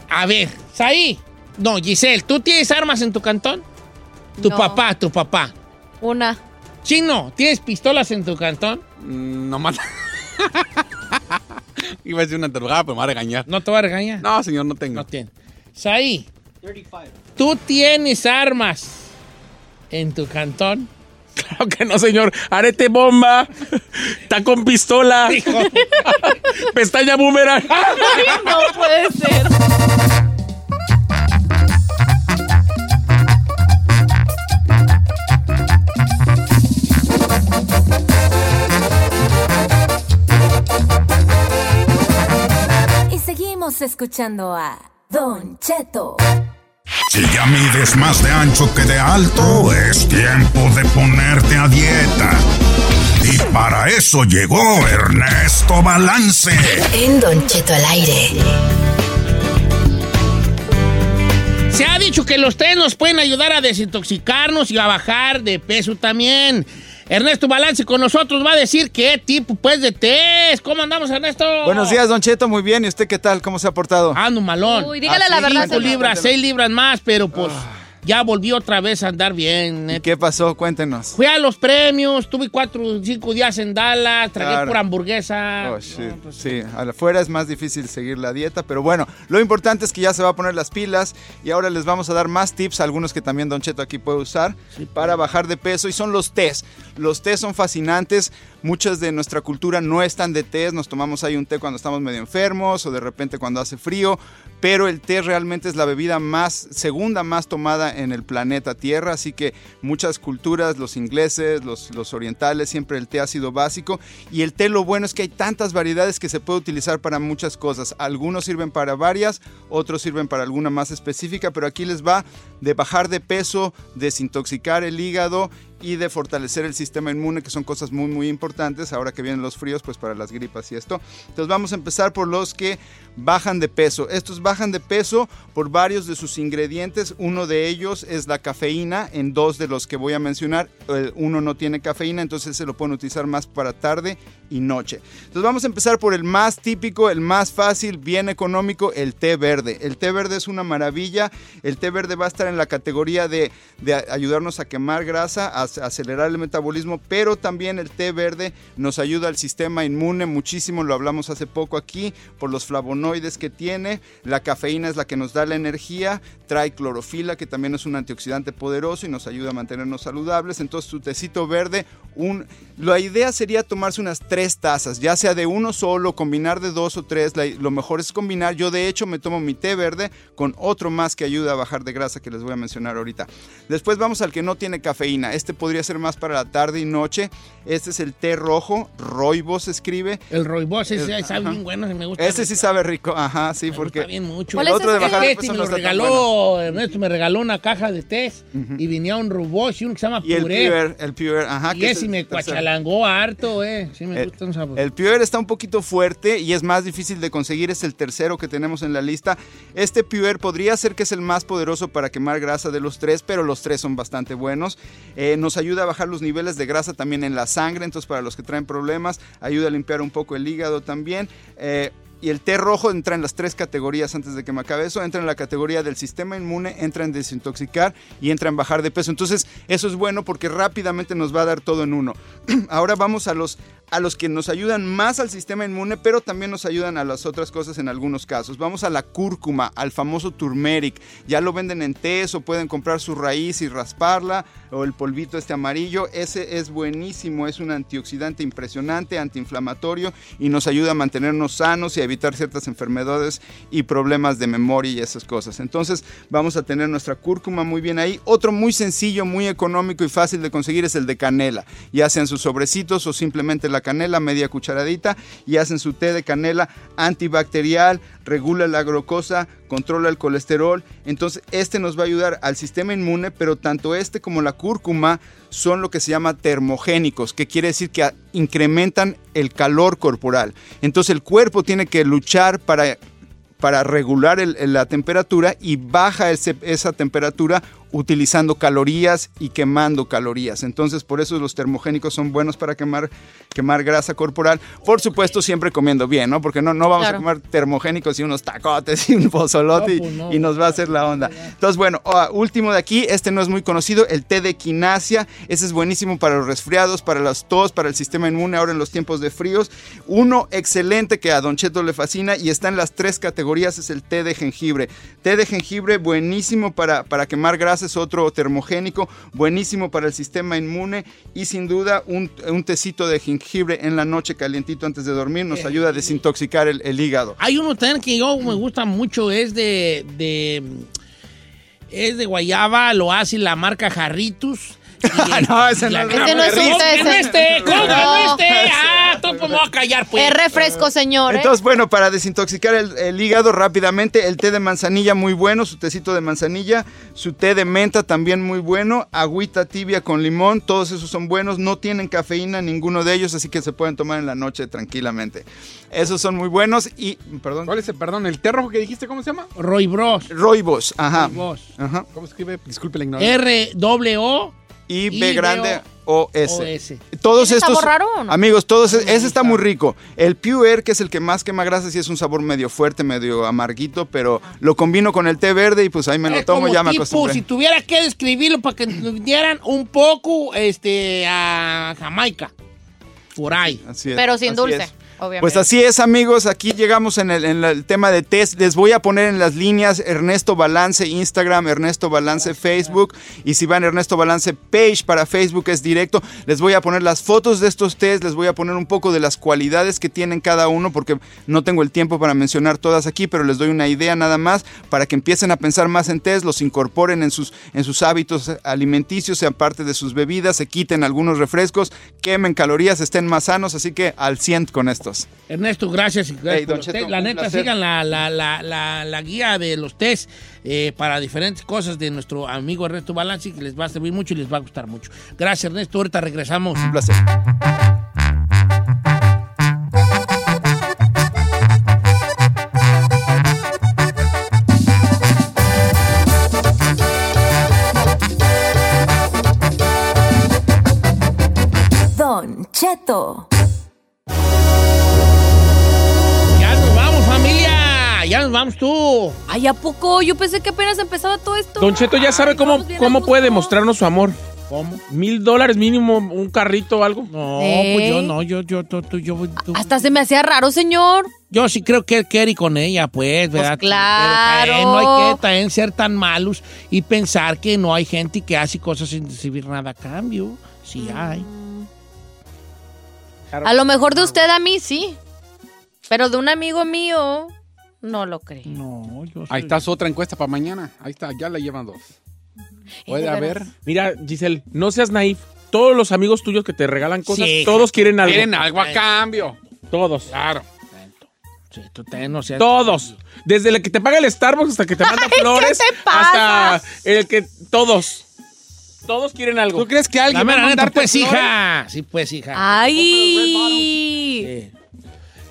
A ver, Saí. No, Giselle, ¿tú tienes armas en tu cantón? Tu No. papá, tu papá. Una. Chino, ¿tienes pistolas en tu cantón? Mm, No más. [laughs] Iba a decir una tarugada, pero me va a regañar. No te va a regañar. No, señor, no tengo. No tiene. Saí. ¿Tú tienes armas en tu cantón? [laughs] Claro que no, señor. Arete bomba, está con pistola, Hijo. [laughs] pestaña boomerang. No puede ser. Seguimos escuchando a Don Cheto. Si ya mides más de ancho que de alto, es tiempo de ponerte a dieta. Y para eso llegó Ernesto Balance. En Don Cheto al aire. Se ha dicho que los té nos pueden ayudar a desintoxicarnos y a bajar de peso también. Ernesto Balance con nosotros va a decir qué tipo pues de té. es. ¿Cómo andamos, Ernesto? Buenos días, Don Cheto, muy bien. ¿Y usted qué tal? ¿Cómo se ha portado? Ando malón. Uy, dígale la verdad, Cinco señor. libras, seis libras más, pero pues ya volví otra vez a andar bien. ¿Qué pasó? Cuéntenos. Fui a los premios, tuve cuatro, cinco días en Dallas, tragué Claro. por hamburguesa. Oh, shit. Sí, afuera es más difícil seguir la dieta, pero bueno, lo importante es que ya se va a poner las pilas y ahora les vamos a dar más tips, algunos que también Don Cheto aquí puede usar para bajar de peso y son los tés. Los tés son fascinantes, muchas de nuestra cultura no están de tés, nos tomamos ahí un té cuando estamos medio enfermos o de repente cuando hace frío, pero el té realmente es la bebida más segunda más tomada en el planeta Tierra, así que muchas culturas, los ingleses, los, los orientales, siempre el té ha sido básico y el té lo bueno es que hay tantas variedades que se puede utilizar para muchas cosas. Algunos sirven para varias, otros sirven para alguna más específica, pero aquí les va de bajar de peso, desintoxicar el hígado y de fortalecer el sistema inmune, que son cosas muy muy importantes ahora que vienen los fríos, pues para las gripas y esto. Entonces vamos a empezar por los que bajan de peso. Estos bajan de peso por varios de sus ingredientes. Uno de ellos es la cafeína, en dos de los que voy a mencionar, el uno no tiene cafeína, entonces se lo pueden utilizar más para tarde y noche. Entonces vamos a empezar por el más típico, el más fácil, bien económico, el té verde. El té verde es una maravilla. El té verde va a estar en la categoría de, de ayudarnos a quemar grasa, a acelerar el metabolismo, pero también el té verde nos ayuda al sistema inmune muchísimo, lo hablamos hace poco aquí, por los flavonoides que tiene. La cafeína es la que nos da la energía, trae clorofila, que también es un antioxidante poderoso y nos ayuda a mantenernos saludables. Entonces, tu tecito verde, la idea sería tomarse unas tres tazas, ya sea de uno solo, combinar de dos o tres. lo mejor es combinar. Yo, de hecho, me tomo mi té verde con otro más que ayuda a bajar de grasa que les voy a mencionar ahorita. Después vamos al que no tiene cafeína. Este podría ser más para la tarde y noche. Este es el té rojo, Roibos se escribe. El Roibos ese El- sabe ajá. bien bueno, me gusta. Ese sí sabe rico, ajá, sí, porque bien mucho. el otro de bajar Este me no lo regaló, bueno. Ernesto me regaló una caja de test y venía un Roibos y uno que se llama Y el. Pure, el Pure, ajá. y que es ese el me cuachalangó harto, eh. Sí me El- gusta un sabor. El Pure está un poquito fuerte y es más difícil de conseguir, es el tercero que tenemos en la lista. Este Pure podría ser que es el más poderoso para quemar grasa de los tres, pero los tres son bastante buenos. Eh, nos ayuda a bajar los niveles de grasa también en la sangre, entonces para los que traen problemas, ayuda a limpiar un poco el hígado también. Eh, y el té rojo entra en las tres categorías antes de que me acabe eso. Entra en la categoría del sistema inmune, entra en desintoxicar y entra en bajar de peso. Entonces, eso es bueno porque rápidamente nos va a dar todo en uno. [clears throat] Ahora vamos a los, a los que nos ayudan más al sistema inmune, pero también nos ayudan a las otras cosas en algunos casos. Vamos a la cúrcuma, al famoso turmeric. Ya lo venden en tés o pueden comprar su raíz y rasparla o el polvito este amarillo. Ese es buenísimo, es un antioxidante impresionante, antiinflamatorio y nos ayuda a mantenernos sanos y a evitar ciertas enfermedades y problemas de memoria y esas cosas. Entonces vamos a tener nuestra cúrcuma muy bien ahí. Otro muy sencillo, muy económico y fácil de conseguir es el de canela. Ya sean sus sobrecitos o simplemente la canela, media cucharadita, y hacen su té de canela antibacterial, regula la glucosa, controla el colesterol. Entonces este nos va a ayudar al sistema inmune, pero tanto este como la cúrcuma son lo que se llama termogénicos, que quiere decir que incrementan el calor corporal. Entonces el cuerpo tiene que luchar para para regular la temperatura y baja ese- esa temperatura utilizando calorías y quemando calorías. Entonces, por eso los termogénicos son buenos para quemar, quemar grasa corporal. Por supuesto, siempre comiendo bien, ¿no? Porque no, no vamos Claro. a comer termogénicos y unos tacotes y un pozolote y- No, pues no. y, nos va a hacer la onda. Entonces, bueno, ah, último de aquí, este no es muy conocido, el té de quinasia. Ese es buenísimo para los resfriados, para las tos, para el sistema inmune ahora en los tiempos de fríos. Uno excelente que a Don Cheto le fascina y está en las tres categorías, es el té de jengibre. Té de jengibre buenísimo para, para quemar grasa, es otro termogénico, buenísimo para el sistema inmune y sin duda un, un tecito de jengibre en la noche calientito antes de dormir nos ayuda a desintoxicar el, el hígado. Hay uno también que yo me gusta mucho, es de, de es de guayaba, lo hace la marca Jarritus. No, ese la- no Ese no es un ¿Cómo té, que no ese- este? ¿Cómo no este? Ah, pues me voy a callar, pues. Es refresco, señor. ¿eh? Entonces, bueno, para desintoxicar el, el hígado rápidamente, el té de manzanilla muy bueno, su tecito de manzanilla, su té de menta también muy bueno, agüita tibia con limón, todos esos son buenos, no tienen cafeína ninguno de ellos, así que se pueden tomar en la noche tranquilamente. Esos son muy buenos y, perdón, ¿Cuál es el, perdón, el té rojo que dijiste? ¿Cómo se llama? Roy Bros. Roibos, ajá. Roy Bros. Ajá. ¿Cómo se escribe? Disculpe la ignorancia. R W O y B grande O S. OS. Todos ¿Tiene estos sabor raro o no? amigos, todos ese está muy rico. El Pure, que es el que más quema grasa, sí es un sabor medio fuerte, medio amarguito, pero lo combino con el té verde y pues ahí me lo tomo, como ya me tipo, acostumbré. si tuviera que describirlo para que dieran un poco este, a Jamaica. Por ahí. Así es, Pero sin así dulce, es. Obviamente. Pues así es, amigos. Aquí llegamos en el, en el tema de test. Les voy a poner en las líneas Ernesto Balance Instagram, Ernesto Balance Facebook. Y si van Ernesto Balance Page para Facebook es directo. Les voy a poner las fotos de estos test. Les voy a poner un poco de las cualidades que tienen cada uno porque no tengo el tiempo para mencionar todas aquí, pero les doy una idea nada más para que empiecen a pensar más en test, los incorporen en sus, en sus hábitos alimenticios, sean parte de sus bebidas, se quiten algunos refrescos, quemen calorías, estén más sanos. Así que al 100 con estos. Ernesto, gracias. Hey, Don Cheto. La neta, placer. sigan la, la, la, la, la guía de los test eh, para diferentes cosas de nuestro amigo Ernesto Balanci, que les va a servir mucho y les va a gustar mucho. Gracias, Ernesto. Ahorita regresamos. Un placer. Don Cheto. Ya nos vamos tú. Ay, ¿a poco? Yo pensé que apenas empezaba todo esto. Don Cheto ya sabe cómo, cómo puede mostrarnos su amor. ¿Cómo? Mil dólares mínimo, un carrito o algo. No, ¿Eh? pues yo no, yo, yo, tú, tú, yo, tú. Hasta se me hacía raro, señor. Yo sí creo que él quiere con ella, pues, ¿verdad? claro. Pero también no hay que también ser tan malos y pensar que no hay gente que hace cosas sin recibir nada a cambio. Sí hay. A lo mejor de usted a mí, sí. Pero de un amigo mío, no lo creo. No, yo Ahí está su otra encuesta para mañana. Ahí está, ya le llevan dos. Puede de haber. Mira, Giselle, no seas naif. Todos los amigos tuyos que te regalan cosas, Sí, todos quieren algo. Quieren algo a cambio. Todos. Claro. Sí, tú también no seas... Todos. Desde el que te paga el Starbucks hasta el que te manda [laughs] flores. te pasa? Hasta el que. Todos. Todos quieren algo. ¿Tú crees que La alguien va mera a neta, mandarte pues, flores? hija. Sí, pues, hija. Ay. Sí.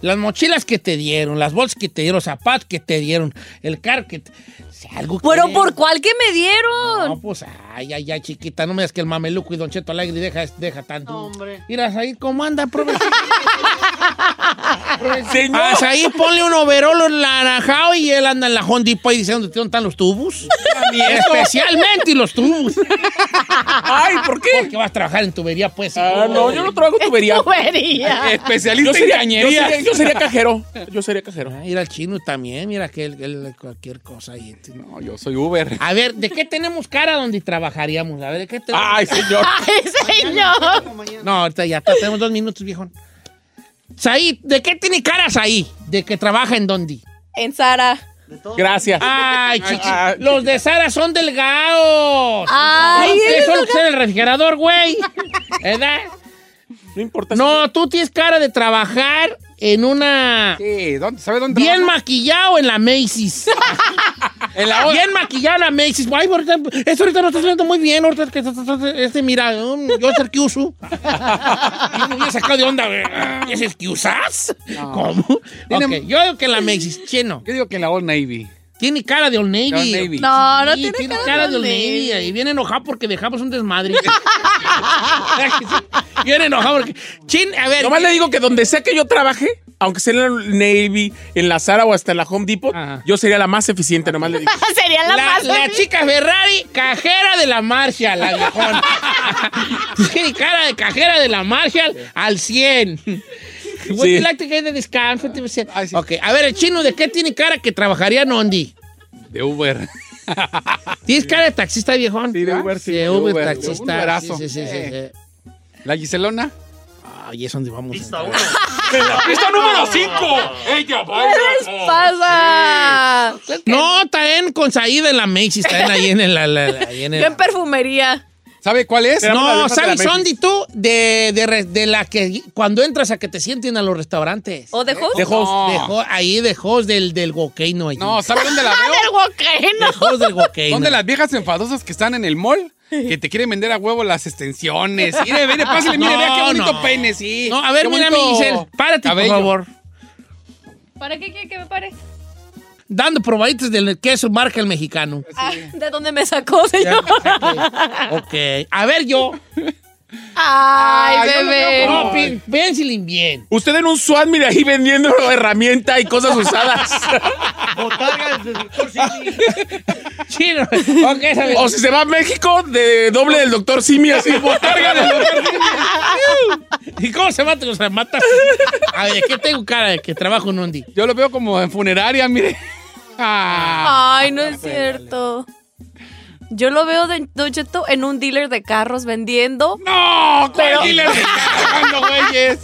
Las mochilas que te dieron, las bolsas que te dieron, los zapatos que te dieron, el carro que te... si algo Pero que- por cuál que me dieron. No, pues, ay, ay, ay, chiquita, no me digas que el mameluco y Don Cheto Alegre deja, deja tanto. Hombre. Mira, ahí, ¿cómo anda, profe? [laughs] [laughs] Señor. Vas ahí, ponle un overolo naranjado y él anda en la Honda y dice, ¿dónde están los tubos? Especialmente los tubos. Ay, ¿por qué? Porque vas a trabajar en tubería, pues. Ah, no, yo no trabajo tubería. Tubería. Especialista Yo sería, en yo, cañería. sería, yo sería cajero. Yo sería cajero. Ah, Ir al chino también, mira que él, él- cualquier cosa ahí. No, yo soy Uber. A ver, ¿de qué tenemos cara donde trabajaríamos? A ver, ¿de qué tenemos? Ay, señor. Ay, señor. No, ahorita ya está, tenemos dos minutos, viejón. Said, ¿de qué tiene caras ahí? ¿De que trabaja en dónde? En Sara. Gracias. Ay, chiqui. Ah, Los de Sara son delgados. Ay, No, Eso lo que está en el refrigerador, güey. ¿Verdad? No importa. No, tú tienes cara de trabajar en una... ¿Qué? ¿Dónde? ¿Sabe dónde? Bien trabaja? maquillado en la Macy's. [laughs] En la Bien maquillado en la Macy's. Ay, ahorita, esto ahorita no está saliendo muy bien. Ahorita que este, mira, um, yo ser que uso. Yo me hubiera sacado de onda. güey. ¿Es el que usas? ¿Cómo? Tiene- Ok, yo digo que en la Macy's, chino. Yo digo que en la Old Navy. Tiene cara de Old Navy. Old Navy. No, no Sí, tiene cara de de Old Old Navy. Navy. Y viene enojado porque dejamos un desmadre. [laughs] viene enojado porque... Chin, a ver. Nomás le digo que donde sea que yo trabaje, aunque sea en la Navy, en la Zara o hasta en la Home Depot, Ajá. yo sería la más eficiente, nomás le digo. [laughs] Sería la, La, más. la chica Ferrari, cajera de la Marshall, la viejona. Tiene cara de cajera de la Marshall al 100. Would Sí. you like to get a discount? 50%? Ay, sí. Ok, a ver, el chino, ¿de qué tiene cara que trabajaría en Ondi? De Uber. ¿Tienes cara de taxista, viejón? Sí, de Uber, sí. De Uber, Uber, de taxista. un Uberazo. Sí, sí, sí, sí, sí. La Giselona. Ay, es donde vamos. a entrar. [laughs] ¡Pista número 5! ¡Ella ¿Qué les pasa? No, está en con Saída en la Macy's, está en ahí en la... la- la- ahí en el- Yo en perfumería. ¿Sabe cuál es? No, ¿sabes dónde tú? De, de, de la que cuando entras a que te sienten a los restaurantes. ¿O de host? De host. No. De ho- ahí de host del, del goqueino. allí. No, ¿sabe dónde la [laughs] veo? Del guaqueno. De host del goqueino. ¿Dónde las viejas enfadosas que están en el mall? Que te quieren vender a huevo las extensiones. Mire, mire, pásale, mire, No, vea qué bonito no. peine, sí. No, a ver, mira, bonito mi Giselle, párate, cabello. por favor. ¿Para qué quiere que me pare? Dando probaditas del queso marca el mexicano. Ah, ¿De dónde me sacó, señor? [laughs] Ok. A ver, yo. Ay, bebé. No, pi- piénsenle bien. Usted en un SWAT, mire ahí vendiendo herramienta y cosas usadas. [laughs] Sí, no. Ok, esa vez. o si se va a México, de doble del doctor Simi, así. Botarga del doctor Simi. [laughs] ¿Y cómo se mata? O sea, mata. A ver, ¿qué tengo cara de que trabajo en Undi? Yo lo veo como en funeraria, mire. Ah. Ay, no es cierto. Yo lo veo, de, Don Cheto, en un dealer de carros vendiendo. ¡No! Pero- Pero...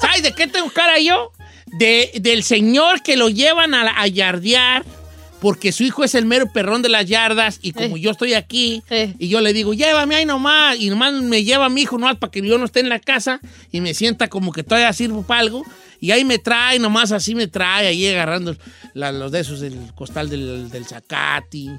¿Sabes de qué tengo cara yo? De, del señor que lo llevan a, a yardear porque su hijo es el mero perrón de las yardas y como yo estoy aquí y yo le digo, llévame ahí nomás y nomás me lleva a mi hijo nomás para que yo no esté en la casa y me sienta como que todavía sirvo para algo y ahí me trae, nomás así me trae ahí agarrando la- los de esos del costal del, del zacati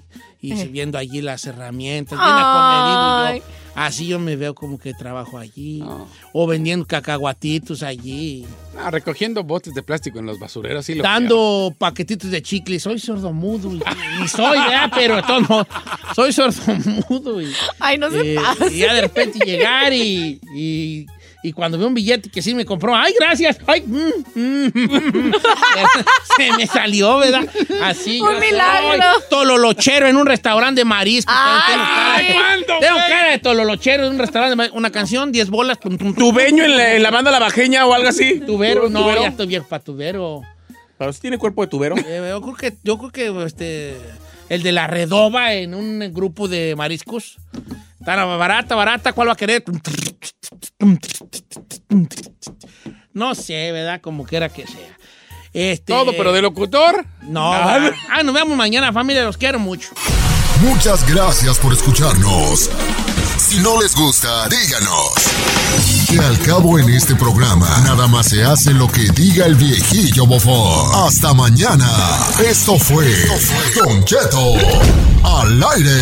y Eh. viendo allí las herramientas, bien acomedido y yo. Así yo me veo como que trabajo allí. O vendiendo cacahuatitos allí. Ah, recogiendo botes de plástico en los basureros, sí lo Dando paquetitos de chicle. Soy sordomudo. y- Ni soy. Pero de todos modos, soy sordomudo. Y, Ay, no se eh, pase. y ya de repente llegar y, y, y cuando veo un billete que sí me compró, ¡ay, gracias! ¡Ay! mm, mm, mm". [laughs] Se me salió, ¿verdad? Así. Un yo milagro. soy Tololochero en un restaurante de marisco. Tengo cara de- ¿Cuándo, Tengo cara de tololochero en un restaurante de marisco. Una canción, 10 bolas. tum, tum, tum. ¿Tubeño en la, en la banda La Bajeña o algo así? Tubero, no, ¿Tubero? ya estoy viejo para tubero. Pero sí tiene cuerpo de tubero. Eh, yo creo que, yo creo que este, el de la redoba en un grupo de mariscos. Está barata, barata, ¿cuál va a querer? No sé, ¿verdad? Como quiera que sea. Este, Todo, pero de locutor. No, Nada. ¿verdad? Ah, nos vemos mañana, familia, los quiero mucho. Muchas gracias por escucharnos. Si no les gusta, díganos. Que al cabo en este programa, nada más se hace lo que diga el viejillo bofón. Hasta mañana. Esto fue Don Cheto al aire.